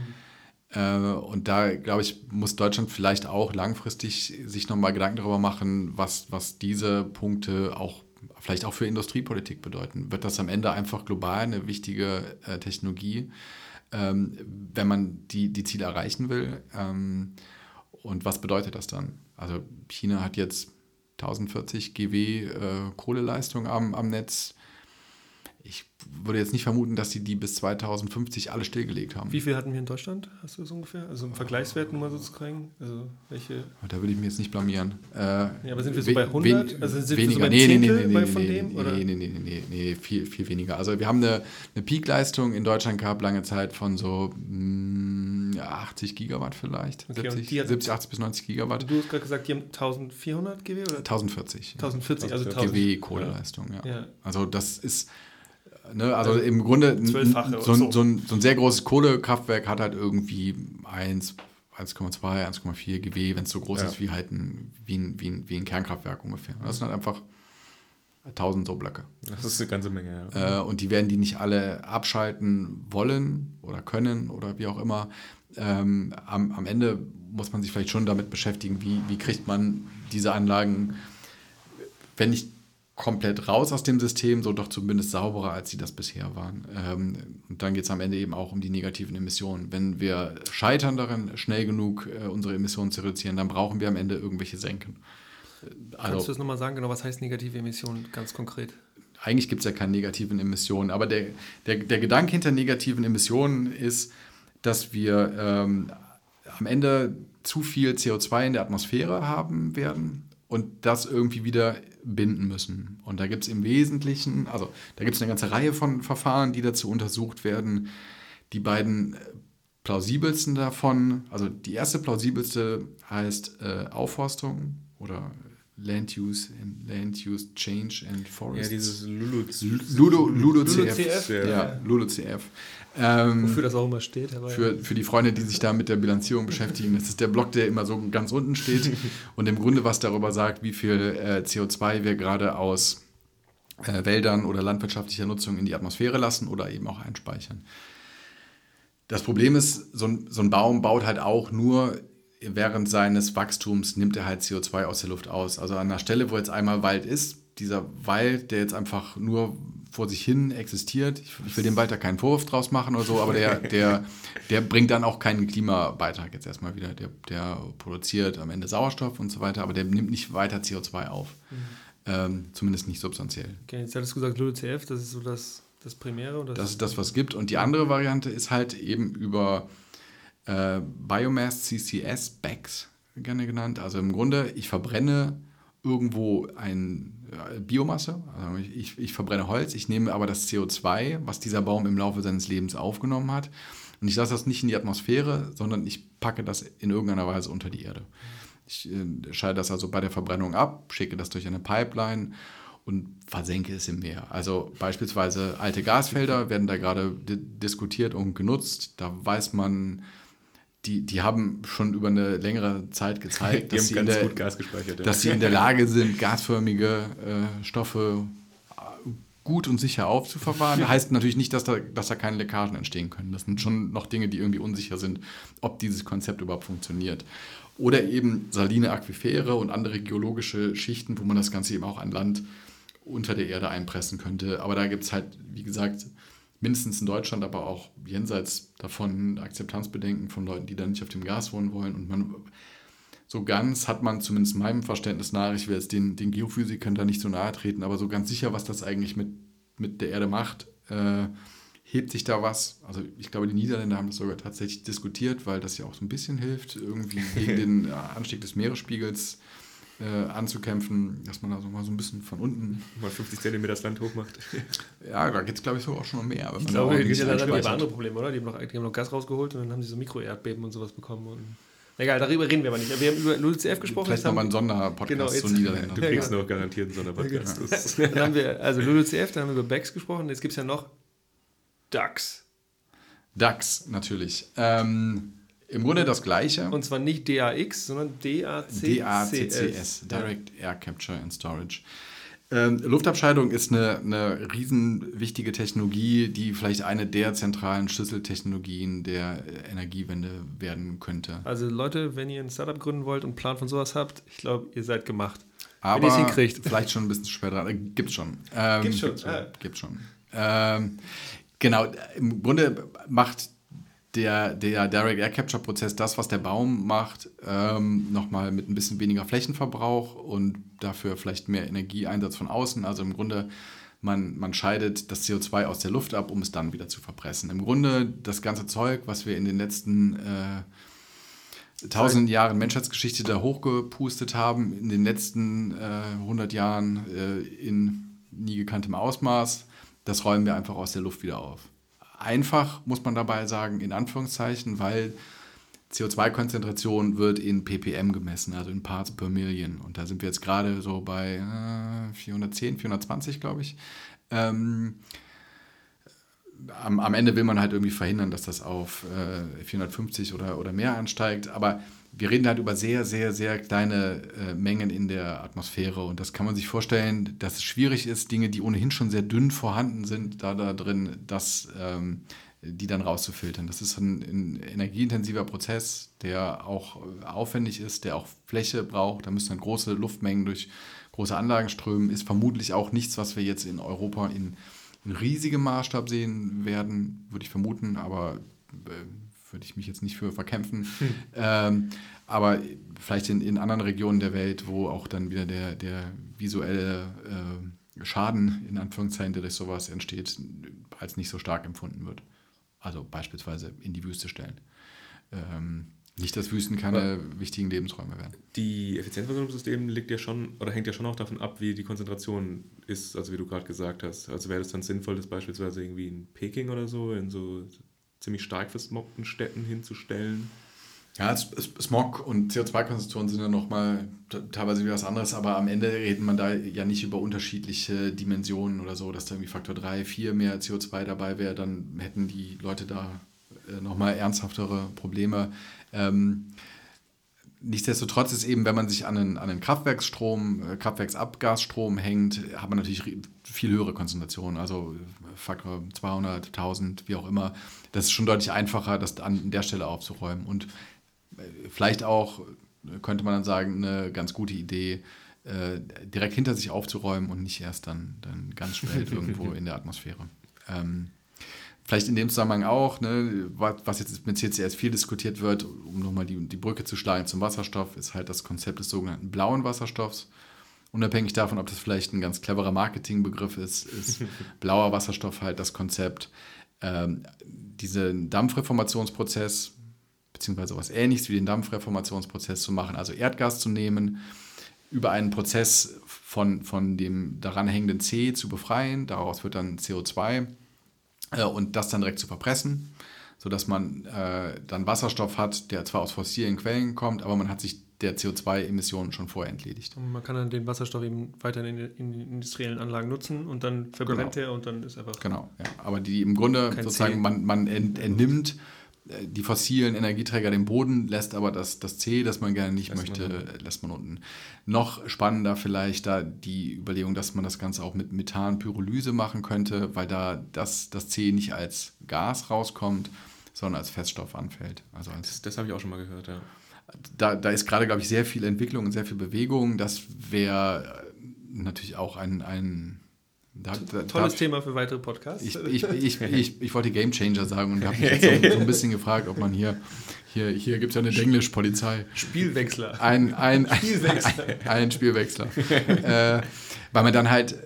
Äh, und da, glaube ich, muss Deutschland vielleicht auch langfristig sich nochmal Gedanken darüber machen, was, was diese Punkte auch vielleicht auch für Industriepolitik bedeuten. Wird das am Ende einfach global eine wichtige äh, Technologie, ähm, wenn man die, die Ziele erreichen will? Ähm, und was bedeutet das dann? Also China hat jetzt 1040 GW äh, Kohleleistung am, am Netz. Ich würde jetzt nicht vermuten, dass die die bis 2050 alle stillgelegt haben. Wie viel hatten wir in Deutschland? Hast du das ungefähr? Also im Vergleichswert nur mal so zu kriegen? Also welche? Da würde ich mich jetzt nicht blamieren. Äh, ja, aber sind wir so bei 100? also sind weniger. wir so bei nee, nee, nee, nee, von nee, dem? Oder? Nee, nee, nee, nee, nee, viel, viel weniger. Also wir haben eine, eine Peakleistung in Deutschland gehabt, lange Zeit von so mh, 80 Gigawatt vielleicht. Okay, 70, 70, 80 bis 90 Gigawatt. Du hast gerade gesagt, die haben 1400 GW? Oder? 1040. 1040, also 1000 GW Kohleleistung, ja. ja. Also das ist Ne, also, im Grunde so, so. so, so, ein, so ein sehr großes Kohlekraftwerk hat halt irgendwie 1, 1,2, 1,4 GW, wenn es so groß ja. ist wie halt ein, wie ein, wie, ein, wie ein Kernkraftwerk ungefähr. Das sind halt einfach 1000 so Blöcke. Das ist eine ganze Menge, ja. Äh, und die werden die nicht alle abschalten wollen oder können oder wie auch immer. Ähm, am, am Ende muss man sich vielleicht schon damit beschäftigen, wie, wie kriegt man diese Anlagen, wenn nicht komplett raus aus dem System, so doch zumindest sauberer, als sie das bisher waren. Ähm, und dann geht es am Ende eben auch um die negativen Emissionen. Wenn wir scheitern darin, schnell genug äh, unsere Emissionen zu reduzieren, dann brauchen wir am Ende irgendwelche Senken. Also, Kannst du es nochmal sagen, genau, was heißt negative Emissionen ganz konkret? Eigentlich gibt es ja keine negativen Emissionen, aber der, der, der Gedanke hinter negativen Emissionen ist, dass wir ähm, am Ende zu viel CO2 in der Atmosphäre haben werden und das irgendwie wieder binden müssen. Und da gibt es im Wesentlichen, also da gibt es eine ganze Reihe von Verfahren, die dazu untersucht werden. Die beiden äh, plausibelsten davon, also die erste plausibelste heißt äh, Aufforstung oder Land Use and Land Use Change and Forest. Ja, dieses Lulu, Ludo, Ludo, CF. Ja, Lulu CF. Ähm, Wofür das auch immer steht. für, für die Freunde, die sich da mit der Bilanzierung beschäftigen, das ist der Block, der immer so ganz unten steht und im Grunde was darüber sagt, wie viel äh, CO2 wir gerade aus äh, Wäldern oder landwirtschaftlicher Nutzung in die Atmosphäre lassen oder eben auch einspeichern. Das Problem ist, so ein, so ein Baum baut halt auch nur während seines Wachstums nimmt er halt CO2 aus der Luft aus. Also an der Stelle, wo jetzt einmal Wald ist, dieser Wald, der jetzt einfach nur vor sich hin existiert. Ich, will dem weiter keinen Vorwurf draus machen oder so, aber der, der, der bringt dann auch keinen Klimabeitrag jetzt erstmal wieder. Der, der produziert am Ende Sauerstoff und so weiter, aber der nimmt nicht weiter CO2 auf. Mhm. Ähm, zumindest nicht substanziell. Okay, jetzt hattest du gesagt, LULUCF, das ist so das, das Primäre? Das, das ist das, was es gibt. Und die andere Variante ist halt eben über äh, Biomass CCS Bags, gerne genannt. Also im Grunde, ich verbrenne irgendwo ein Biomasse, also ich, ich verbrenne Holz, ich nehme aber das CO2, was dieser Baum im Laufe seines Lebens aufgenommen hat, und ich lasse das nicht in die Atmosphäre, sondern ich packe das in irgendeiner Weise unter die Erde. Ich äh, scheide das also bei der Verbrennung ab, schicke das durch eine Pipeline und versenke es im Meer. Also beispielsweise alte Gasfelder werden da gerade diskutiert und genutzt. Da weiß man, die, die haben schon über eine längere Zeit gezeigt, dass, sie in, der, dass sie in der Lage sind, gasförmige äh, Stoffe äh, gut und sicher aufzuverwahren. heißt natürlich nicht, dass da, dass da keine Leckagen entstehen können. Das sind schon noch Dinge, die irgendwie unsicher sind, ob dieses Konzept überhaupt funktioniert. Oder eben saline Aquifere und andere geologische Schichten, wo man das Ganze eben auch an Land unter der Erde einpressen könnte. Aber da gibt es halt, wie gesagt, mindestens in Deutschland, aber auch jenseits davon Akzeptanzbedenken von Leuten, die da nicht auf dem Gas wohnen wollen. Und man so ganz hat man zumindest meinem Verständnis nach, ich will jetzt den, den Geophysikern da nicht so nahe treten, aber so ganz sicher, was das eigentlich mit, mit der Erde macht, äh, hebt sich da was. Also ich glaube, die Niederländer haben das sogar tatsächlich diskutiert, weil das ja auch so ein bisschen hilft, irgendwie gegen den Anstieg des Meeresspiegels äh, anzukämpfen, dass man da so mal so ein bisschen von unten. Mal 50 Zentimeter das Land hochmacht. ja, da geht es, glaube ich, so auch schon noch mehr. ich glaube, da gibt ja dann aber andere Probleme, oder? Die haben, noch, die haben noch Gas rausgeholt und dann haben sie so Mikroerdbeben und sowas bekommen. Und Egal, darüber reden wir aber nicht. Wir haben über LULCF gesprochen. Vielleicht nochmal einen Sonderpodcast genau, zu Niederländern. Du kriegst noch garantiert einen Sonderpodcast. Ja, genau. dann haben wir, also LULCF, dann haben wir über BEX gesprochen. Jetzt gibt es ja noch DAX. DAX, natürlich. Ähm, im Grunde das Gleiche. Und zwar nicht DAX, sondern DACCS. DACCS, Direct Air Capture and Storage. Ähm, Luftabscheidung ist eine, eine riesen wichtige Technologie, die vielleicht eine der zentralen Schlüsseltechnologien der Energiewende werden könnte. Also Leute, wenn ihr ein Startup gründen wollt und einen Plan von sowas habt, ich glaube, ihr seid gemacht. Aber wenn hinkriegt. vielleicht schon ein bisschen später. Äh, gibt's schon. Ähm, gibt's schon. Ah. Gibt's schon. Ähm, genau, im Grunde macht der, der Direct Air Capture Prozess das, was der Baum macht, ähm, nochmal mit ein bisschen weniger Flächenverbrauch und dafür vielleicht mehr Energieeinsatz von außen. Also im Grunde man, man scheidet das CO2 aus der Luft ab, um es dann wieder zu verpressen. Im Grunde das ganze Zeug, was wir in den letzten äh, tausend Jahren Menschheitsgeschichte da hochgepustet haben, in den letzten äh, 100 Jahren äh, in nie gekanntem Ausmaß, das räumen wir einfach aus der Luft wieder auf. Einfach muss man dabei sagen, in Anführungszeichen, weil CO2-Konzentration wird in ppm gemessen, also in Parts per Million. Und da sind wir jetzt gerade so bei äh, 410, 420, glaube ich. Ähm, am, am, Ende will man halt irgendwie verhindern, dass das auf äh, 450 oder, oder mehr ansteigt. Aber wir reden halt über sehr, sehr, sehr kleine äh, Mengen in der Atmosphäre. Und das kann man sich vorstellen, dass es schwierig ist, Dinge, die ohnehin schon sehr dünn vorhanden sind, da, da drin, das ähm, die dann rauszufiltern. Das ist ein, ein, energieintensiver Prozess, der auch aufwendig ist, der auch Fläche braucht. Da müssen dann große Luftmengen durch große Anlagen strömen. Ist vermutlich auch nichts, was wir jetzt in Europa in, in riesigem Maßstab sehen werden, würde ich vermuten, aber äh, würde ich mich jetzt nicht für verkämpfen. Hm. Ähm, aber vielleicht in, in anderen Regionen der Welt, wo auch dann wieder der, der visuelle äh, Schaden, in Anführungszeichen, der durch sowas entsteht, als nicht so stark empfunden wird. Also beispielsweise in die Wüste stellen. Ähm, nicht, dass Wüsten keine Aber wichtigen Lebensräume werden. Die Effizienz von so einem System liegt ja schon oder hängt ja schon auch davon ab, wie die Konzentration ist, also wie du gerade gesagt hast. Also wäre es dann sinnvoll, das beispielsweise irgendwie in Peking oder so, in so ziemlich stark versmogten Städten hinzustellen? Ja, Smog und CO2-Konzentration sind ja nochmal teilweise wieder was anderes, aber am Ende redet man da ja nicht über unterschiedliche Dimensionen oder so, dass da irgendwie Faktor 3, 4 mehr CO2 dabei wäre, dann hätten die Leute da äh, nochmal ernsthaftere Probleme. Ähm, nichtsdestotrotz ist eben, wenn man sich an einen, an einen Kraftwerksstrom, äh, Kraftwerksabgasstrom hängt, hat man natürlich viel höhere Konzentrationen, also Faktor 200, 1000, wie auch immer. Das ist schon deutlich einfacher, das an der Stelle aufzuräumen. Und vielleicht auch, könnte man dann sagen, eine ganz gute Idee, äh, direkt hinter sich aufzuräumen und nicht erst dann, dann ganz spät irgendwo in der Atmosphäre. Ähm, vielleicht in dem Zusammenhang auch, ne, was jetzt mit CCS viel diskutiert wird, um nochmal die, die Brücke zu schlagen zum Wasserstoff, ist halt das Konzept des sogenannten blauen Wasserstoffs. Unabhängig davon, ob das vielleicht ein ganz cleverer Marketingbegriff ist, ist blauer Wasserstoff halt das Konzept, ähm, diesen Dampfreformationsprozess beziehungsweise was ähnliches wie den Dampfreformationsprozess zu machen, also Erdgas zu nehmen, über einen Prozess von, von dem daran hängenden C zu befreien, daraus wird dann CO2 äh, und das dann direkt zu verpressen, sodass man äh, dann Wasserstoff hat, der zwar aus fossilen Quellen kommt, aber man hat sich der CO2-Emissionen schon vorher entledigt. Und man kann dann den Wasserstoff eben weiter in, in industriellen Anlagen nutzen und dann verbrennt genau. er und dann ist einfach. Genau, ja. aber die im Grunde sozusagen, man, man entnimmt die fossilen Energieträger den Boden, lässt aber das, das C, das man gerne nicht lässt möchte, man lässt man unten. Noch spannender vielleicht da die Überlegung, dass man das Ganze auch mit Methanpyrolyse machen könnte, weil da das, das C nicht als Gas rauskommt, sondern als Feststoff anfällt. Also als, das, das habe ich auch schon mal gehört, ja. Da, da ist gerade, glaube ich, sehr viel Entwicklung und sehr viel Bewegung. Das wäre natürlich auch ein, ein da, da, Tolles Thema für weitere Podcasts. Ich, ich, ich, ich, ich wollte Game Changer sagen und habe mich jetzt so, so, ein bisschen gefragt, ob man hier, hier, hier gibt es ja eine Denglisch-Polizei. Spielwechsler. Ein, ein, Spielwechsler. Ein, ein Spielwechsler. äh, weil man dann halt, äh,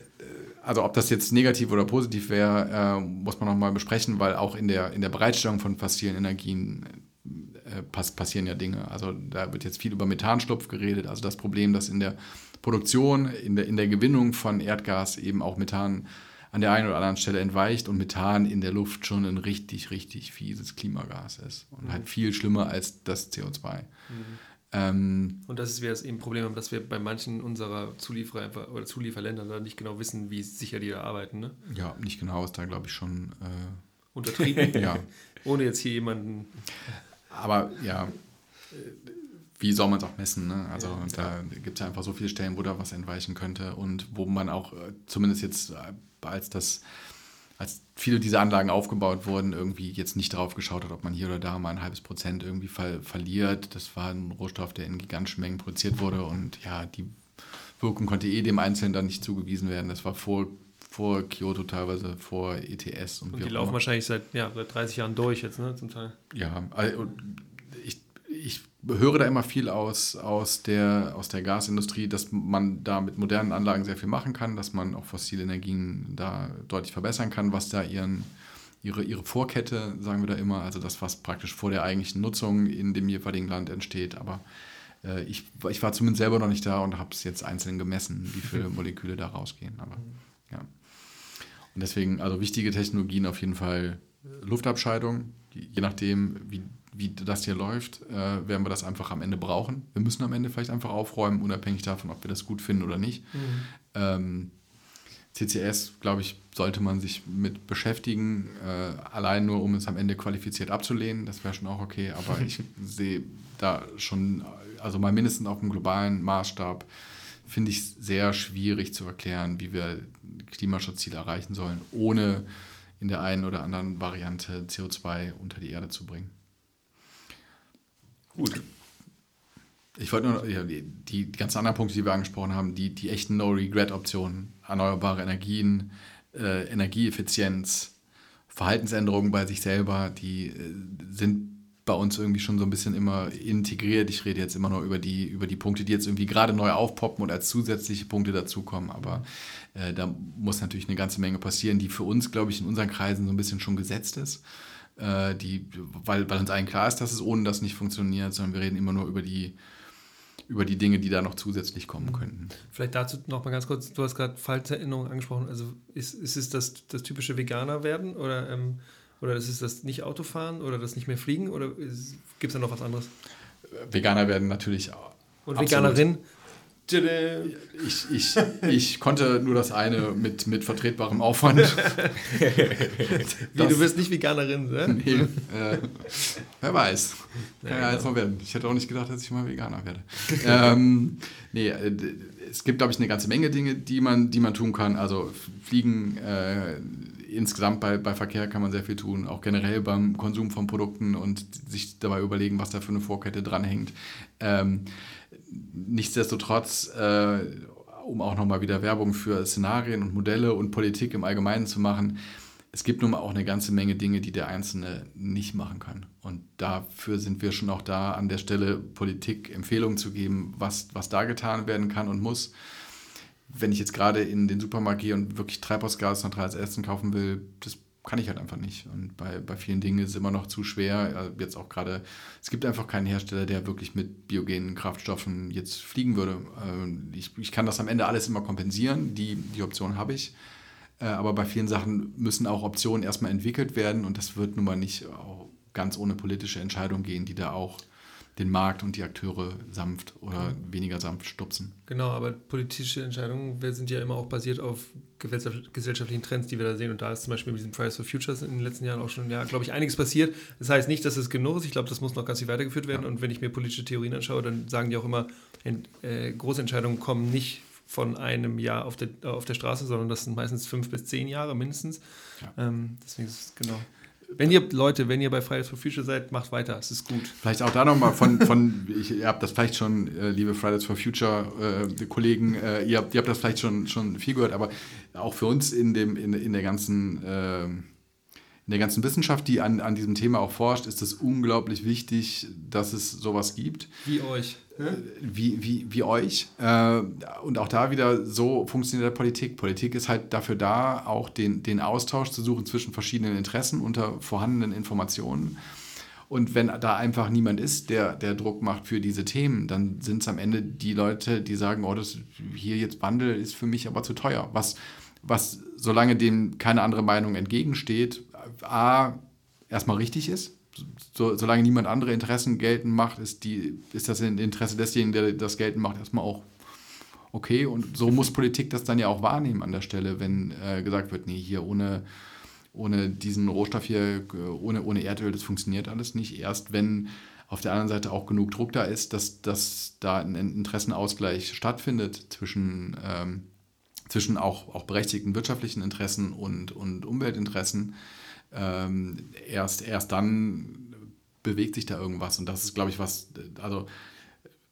also ob das jetzt negativ oder positiv wäre, äh, muss man nochmal besprechen, weil auch in der, in der Bereitstellung von fossilen Energien äh, pass, passieren ja Dinge. Also da wird jetzt viel über Methanstopf geredet, also das Problem, dass in der Produktion, in der, in der Gewinnung von Erdgas eben auch Methan an der einen oder anderen Stelle entweicht und Methan in der Luft schon ein richtig, richtig fieses Klimagas ist. Und mhm. halt viel schlimmer als das CO2. Mhm. Ähm, und das ist wieder das eben Problem, dass wir bei manchen unserer Zulieferer oder Zulieferländer da nicht genau wissen, wie sicher die da arbeiten. Ne? Ja, nicht genau ist da, glaube ich, schon äh, untertrieben. ja. Ohne jetzt hier jemanden. Aber ja, wie soll man es auch messen? Ne? Also ja, da gibt es ja einfach so viele Stellen, wo da was entweichen könnte und wo man auch äh, zumindest jetzt, äh, als das als viele dieser Anlagen aufgebaut wurden, irgendwie jetzt nicht darauf geschaut hat, ob man hier oder da mal ein halbes Prozent irgendwie ver verliert. Das war ein Rohstoff, der in gigantischen Mengen produziert wurde und ja, die Wirkung konnte eh dem Einzelnen dann nicht zugewiesen werden. Das war vor, vor Kyoto teilweise, vor ETS. Und, und die laufen wahrscheinlich seit, ja, seit 30 Jahren durch jetzt, ne, zum Teil. Ja, also ich, ich höre da immer viel aus, aus, der, aus der Gasindustrie, dass man da mit modernen Anlagen sehr viel machen kann, dass man auch fossile Energien da deutlich verbessern kann, was da ihren, ihre, ihre Vorkette, sagen wir da immer, also das, was praktisch vor der eigentlichen Nutzung in dem jeweiligen Land entsteht. Aber äh, ich, ich war zumindest selber noch nicht da und habe es jetzt einzeln gemessen, wie viele Moleküle da rausgehen. Aber ja. Und deswegen, also wichtige Technologien auf jeden Fall Luftabscheidung, je nachdem, wie wie das hier läuft, äh, werden wir das einfach am Ende brauchen. Wir müssen am Ende vielleicht einfach aufräumen, unabhängig davon, ob wir das gut finden oder nicht. Mhm. Ähm, CCS, glaube ich, sollte man sich mit beschäftigen, äh, allein nur, um es am Ende qualifiziert abzulehnen. Das wäre schon auch okay, aber ich sehe da schon, also mal mindestens auf dem globalen Maßstab, finde ich sehr schwierig zu erklären, wie wir Klimaschutzziele erreichen sollen, ohne in der einen oder anderen Variante CO2 unter die Erde zu bringen. Gut. Ich wollte nur ja, die, die ganzen anderen Punkte, die wir angesprochen haben, die, die echten No-Regret-Optionen, erneuerbare Energien, äh, Energieeffizienz, Verhaltensänderungen bei sich selber, die äh, sind bei uns irgendwie schon so ein bisschen immer integriert. Ich rede jetzt immer nur über die, über die Punkte, die jetzt irgendwie gerade neu aufpoppen und als zusätzliche Punkte dazukommen. Aber äh, da muss natürlich eine ganze Menge passieren, die für uns, glaube ich, in unseren Kreisen so ein bisschen schon gesetzt ist äh, die, weil, weil uns allen klar ist, dass es ohne das nicht funktioniert, sondern wir reden immer nur über die, über die Dinge, die da noch zusätzlich kommen mhm. könnten. Vielleicht dazu noch mal ganz kurz, du hast gerade Falterinnerung angesprochen, also ist, ist es das, das typische Veganer werden oder, ähm, oder ist es das nicht Autofahren oder das nicht mehr fliegen oder gibt es da noch was anderes? Veganer werden natürlich Und Veganerin? Ich, ich, ich konnte nur das eine mit, mit vertretbarem Aufwand. Wie, du bist nicht Veganerin, ne? Nee, äh, wer weiß. Kann ja, jetzt mal werden. Ich hätte auch nicht gedacht, dass ich mal Veganer werde. ähm, nee, äh, es gibt, glaube ich, eine ganze Menge Dinge, die man, die man tun kann. Also Fliegen, äh, insgesamt bei, bei Verkehr kann man sehr viel tun, auch generell beim Konsum von Produkten und sich dabei überlegen, was da für eine Vorkette dranhängt. Ähm, nichtsdestotrotz, äh, um auch nochmal wieder Werbung für Szenarien und Modelle und Politik im Allgemeinen zu machen, es gibt nun mal auch eine ganze Menge Dinge, die der Einzelne nicht machen kann. Und dafür sind wir schon auch da, an der Stelle Politik Empfehlungen zu geben, was, was da getan werden kann und muss. Wenn ich jetzt gerade in den Supermarkt gehe und wirklich treibhausgasneutrales Essen kaufen will, das kann ich halt einfach nicht. Und bei, bei vielen Dingen ist es immer noch zu schwer. Jetzt auch gerade, es gibt einfach keinen Hersteller, der wirklich mit biogenen Kraftstoffen jetzt fliegen würde. Ähm, ich, ich kann das am Ende alles immer kompensieren, die, die Option habe ich. Äh, aber bei vielen Sachen müssen auch Optionen erstmal entwickelt werden und das wird nun mal nicht ganz ohne politische Entscheidung gehen, die da auch den Markt und die Akteure sanft oder weniger sanft stupsen. Genau, aber politische Entscheidungen sind ja immer auch basiert auf gesellschaftlichen Trends, die wir da sehen. Und da ist zum Beispiel mit diesem Price for Futures in den letzten Jahren auch schon, ja, glaube ich, einiges passiert. Das heißt nicht, dass es genug ist. Ich glaube, das muss noch ganz viel weitergeführt werden. Ja. Und wenn ich mir politische Theorien anschaue, dann sagen die auch immer, äh, große Entscheidungen kommen nicht von einem Jahr auf der, auf der Straße, sondern das sind meistens fünf bis zehn Jahre mindestens. Ja. Ähm, deswegen ist es genau. Wenn ihr, Leute, wenn ihr bei Fridays for Future seid, macht weiter, es ist gut. Vielleicht auch da nochmal von, von ich, ihr habt das vielleicht schon, äh, liebe Fridays for Future äh, Kollegen, äh, ihr, habt, ihr habt das vielleicht schon, schon viel gehört, aber auch für uns in, dem, in, in der ganzen äh, in der ganzen Wissenschaft, die an, an diesem Thema auch forscht, ist es unglaublich wichtig, dass es sowas gibt. Wie euch. Wie, wie, wie euch. Äh, und auch da wieder so funktioniert Politik. Politik ist halt dafür da, auch den, den Austausch zu suchen zwischen verschiedenen Interessen unter vorhandenen Informationen. Und wenn da einfach niemand ist, der, der Druck macht für diese Themen, dann sind es am Ende die Leute, die sagen, oh, das hier jetzt Wandel ist für mich aber zu teuer. Was, was solange dem keine andere Meinung entgegensteht, A, erstmal richtig ist. So, solange niemand andere Interessen geltend macht, ist, die, ist das Interesse desjenigen, der das geltend macht, erstmal auch okay. Und so muss Politik das dann ja auch wahrnehmen an der Stelle, wenn äh, gesagt wird, nee, hier ohne, ohne diesen Rohstoff hier, ohne, ohne Erdöl, das funktioniert alles nicht. Erst wenn auf der anderen Seite auch genug Druck da ist, dass, dass da ein Interessenausgleich stattfindet zwischen, ähm, zwischen auch, auch berechtigten wirtschaftlichen Interessen und, und Umweltinteressen, ähm, erst, erst dann bewegt sich da irgendwas. Und das ist, glaube ich, was, also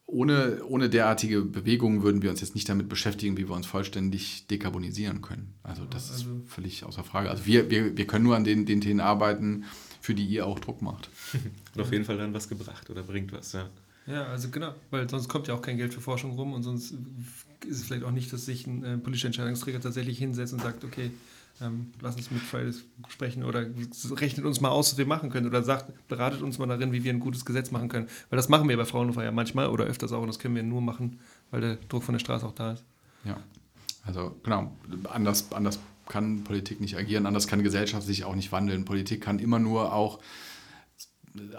ohne, ohne derartige Bewegungen würden wir uns jetzt nicht damit beschäftigen, wie wir uns vollständig dekarbonisieren können. Also das also, ist völlig außer Frage. Also wir, wir, wir können nur an den, den Themen arbeiten, für die ihr auch Druck macht. Und auf jeden Fall dann was gebracht oder bringt was, ja. Ja, also genau, weil sonst kommt ja auch kein Geld für Forschung rum und sonst ist es vielleicht auch nicht, dass sich ein äh, politischer Entscheidungsträger tatsächlich hinsetzt und sagt, okay, ähm, lass uns mit Fridays sprechen oder rechnet uns mal aus, was wir machen können oder sagt, beratet uns mal darin, wie wir ein gutes Gesetz machen können. Weil das machen wir bei Fraunhofer ja manchmal oder öfters auch und das können wir nur machen, weil der Druck von der Straße auch da ist. Ja, also genau, anders, anders kann Politik nicht agieren, anders kann Gesellschaft sich auch nicht wandeln. Politik kann immer nur auch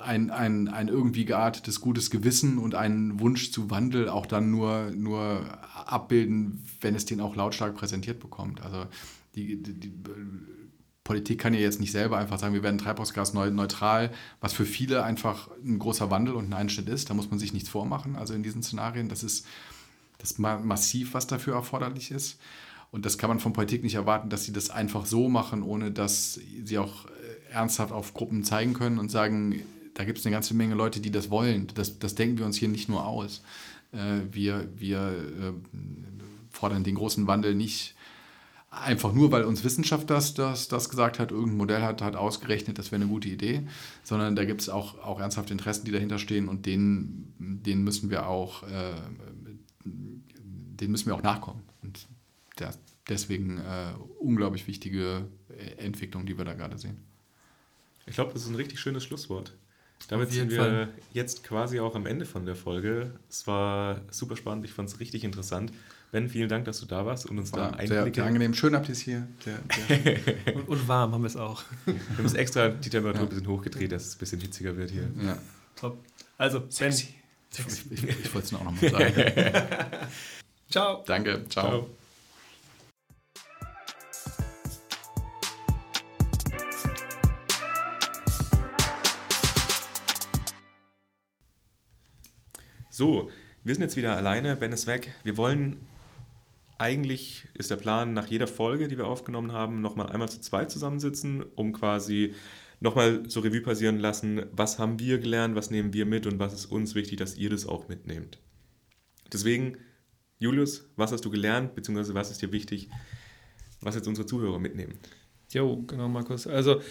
ein, ein, ein irgendwie geartetes gutes Gewissen und einen Wunsch zu Wandel auch dann nur, nur abbilden, wenn es den auch lautstark präsentiert bekommt. Also die, die, die Politik kann ja jetzt nicht selber einfach sagen, wir werden treibhausgasneutral, was für viele einfach ein großer Wandel und ein Einschnitt ist. Da muss man sich nichts vormachen. Also in diesen Szenarien, das ist das massiv, was dafür erforderlich ist. Und das kann man von Politik nicht erwarten, dass sie das einfach so machen, ohne dass sie auch ernsthaft auf Gruppen zeigen können und sagen, da gibt es eine ganze Menge Leute, die das wollen. Das, das denken wir uns hier nicht nur aus. Äh, wir wir äh, fordern den großen Wandel nicht einfach nur, weil uns Wissenschaft das, das, das gesagt hat, irgendein Modell hat, hat ausgerechnet, das wäre eine gute Idee, sondern da gibt es auch, auch ernsthafte Interessen, die dahinter stehen und denen, denen müssen wir auch äh, denen müssen wir auch nachkommen. Und der, deswegen äh, unglaublich wichtige Entwicklung, die wir da gerade sehen. Ich glaube, das ist ein richtig schönes Schlusswort. Damit sind wir Fall. jetzt quasi auch am Ende von der Folge. Es war super spannend, ich fand es richtig interessant. Ben, vielen Dank, dass du da warst und uns war da Einblicke... Sehr, sehr angenehm, schön habt ihr es hier. Sehr, sehr und, und, warm haben wir es auch. Wir haben es extra die Temperatur ja. ein bisschen hochgedreht, dass es ein bisschen hitziger wird hier. Ja. Top. Also, Sexy. Ben. Ich, ich, ich wollte es nur auch nochmal sagen. Ciao. Danke, ciao. ciao. So, wir sind jetzt wieder alleine, Ben ist weg. Wir wollen, eigentlich ist der Plan, nach jeder Folge, die wir aufgenommen haben, nochmal einmal zu zweit zusammensitzen, um quasi nochmal so Revue passieren lassen, was haben wir gelernt, was nehmen wir mit und was ist uns wichtig, dass ihr das auch mitnehmt. Deswegen, Julius, was hast du gelernt, beziehungsweise was ist dir wichtig, was jetzt unsere Zuhörer mitnehmen? Jo, genau, Markus. Also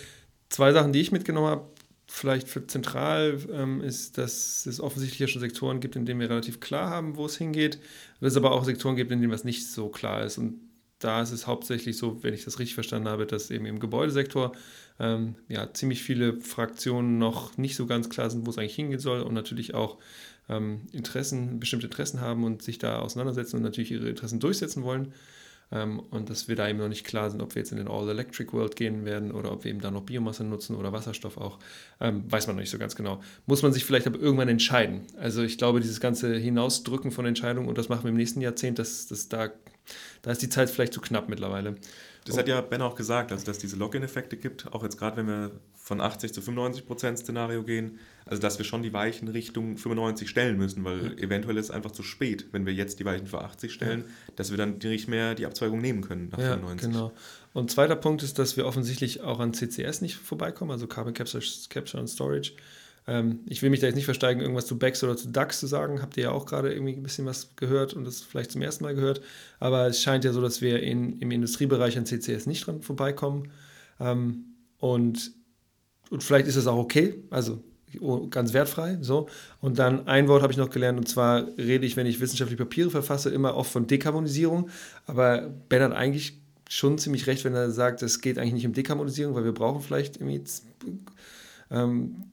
zwei Sachen, die ich mitgenommen habe vielleicht für zentral ähm, ist, dass es offensichtlich ja schon Sektoren gibt, in denen wir relativ klar haben, wo es hingeht. Dass es aber auch Sektoren gibt, in denen was nicht so klar ist. Und da ist es hauptsächlich so, wenn ich das richtig verstanden habe, dass eben im Gebäudesektor ähm, ja, ziemlich viele Fraktionen noch nicht so ganz klar sind, wo es eigentlich hingehen soll und natürlich auch ähm, Interessen, bestimmte Interessen haben und sich da auseinandersetzen und natürlich ihre Interessen durchsetzen wollen. Ähm, und dass wir da eben noch nicht klar sind, ob wir jetzt in den All-Electric-World gehen werden oder ob wir eben da noch Biomasse nutzen oder Wasserstoff auch, ähm, weiß man noch nicht so ganz genau. Muss man sich vielleicht aber irgendwann entscheiden. Also ich glaube, dieses ganze Hinausdrücken von Entscheidungen und das machen wir im nächsten Jahrzehnt, das, das da, da ist die Zeit vielleicht zu knapp mittlerweile. Das hat ja Ben auch gesagt, also dass diese Login-Effekte gibt, auch jetzt gerade wenn wir von 80 zu 95 Prozent Szenario gehen, also dass wir schon die Weichen Richtung 95 stellen müssen, weil ja. eventuell ist es einfach zu spät, wenn wir jetzt die Weichen für 80 stellen, ja. dass wir dann nicht mehr die Abzweigung nehmen können nach ja, 95. Genau. Und zweiter Punkt ist, dass wir offensichtlich auch an CCS nicht vorbeikommen, also Carbon Capture, Capture and Storage. Ähm, ich will mich da jetzt nicht versteigen, irgendwas zu BEX oder zu DAX zu sagen. Habt ihr ja auch gerade irgendwie ein bisschen was gehört und das vielleicht zum ersten Mal gehört. Aber es scheint ja so, dass wir in, im Industriebereich an CCS nicht dran vorbeikommen. Ähm, und, und vielleicht ist das auch okay. Also oh, ganz wertfrei. So. Und dann ein Wort habe ich noch gelernt, und zwar rede ich, wenn ich wissenschaftliche Papiere verfasse, immer oft von Dekarbonisierung. Aber Ben hat eigentlich schon ziemlich recht, wenn er sagt, es geht eigentlich nicht um Dekarbonisierung, weil wir brauchen vielleicht irgendwie ähm,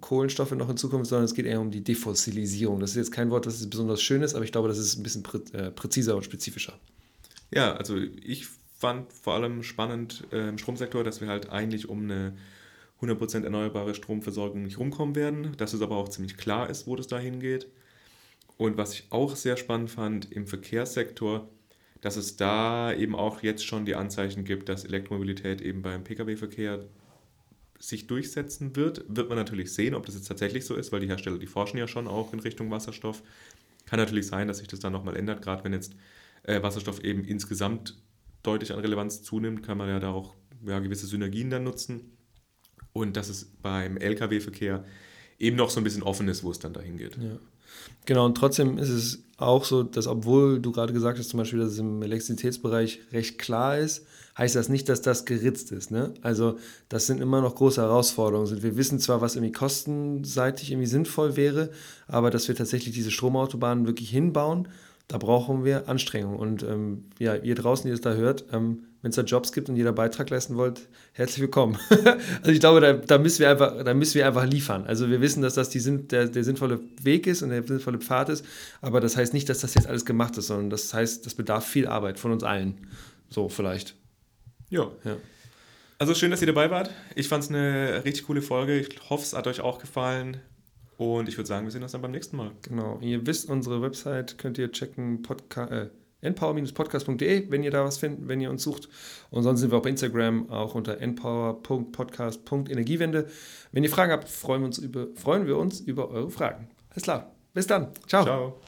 Kohlenstoffe noch in Zukunft, sondern es geht eher um die Defossilisierung. Das ist jetzt kein Wort, das besonders schön ist, aber ich glaube, das ist ein bisschen prä äh, präziser und spezifischer. Ja, also ich fand vor allem spannend äh, im Stromsektor, dass wir halt eigentlich um eine 100% erneuerbare Stromversorgung nicht rumkommen werden, dass es aber auch ziemlich klar ist, wo das dahin geht. Und was ich auch sehr spannend fand im Verkehrssektor, dass es da eben auch jetzt schon die Anzeichen gibt, dass Elektromobilität eben beim Pkw-Verkehr sich durchsetzen wird, wird man natürlich sehen, ob das jetzt tatsächlich so ist, weil die Hersteller, die forschen ja schon auch in Richtung Wasserstoff. Kann natürlich sein, dass sich das dann nochmal ändert, gerade wenn jetzt äh, Wasserstoff eben insgesamt deutlich an Relevanz zunimmt, kann man ja da auch ja, gewisse Synergien dann nutzen. Und dass es beim Lkw-Verkehr eben noch so ein bisschen offen ist, wo es dann dahin geht. Ja. Genau, und trotzdem ist es auch so, dass obwohl du gerade gesagt hast, zum Beispiel, dass es im Elektrizitätsbereich recht klar ist, heißt das nicht, dass das geritzt ist. Ne? Also das sind immer noch große Herausforderungen. Wir wissen zwar, was irgendwie kostenseitig irgendwie sinnvoll wäre, aber dass wir tatsächlich diese Stromautobahnen wirklich hinbauen, da brauchen wir Anstrengung. Und ähm, ja, ihr draußen, die das da hört, ähm, wenn es da Jobs gibt und jeder Beitrag leisten wollt, herzlich willkommen. also ich glaube, da, da, müssen wir einfach, da müssen wir einfach liefern. Also wir wissen, dass das die, der, der sinnvolle Weg ist und der sinnvolle Pfad ist, aber das heißt nicht, dass das jetzt alles gemacht ist, sondern das heißt, das bedarf viel Arbeit von uns allen. So vielleicht. Ja. ja. Also schön, dass ihr dabei wart. Ich fand es eine richtig coole Folge. Ich hoffe, es hat euch auch gefallen. Und ich würde sagen, wir sehen uns dann beim nächsten Mal. Genau. Ihr wisst, unsere Website könnt ihr checken, Podca äh, npower-podcast.de, wenn ihr da was findet, wenn ihr uns sucht. Und sonst sind wir auch bei Instagram, auch unter npower.podcast.energiewende. Wenn ihr Fragen habt, freuen wir uns über, freuen wir uns über eure Fragen. Alles klar. Bis dann. Ciao. Ciao.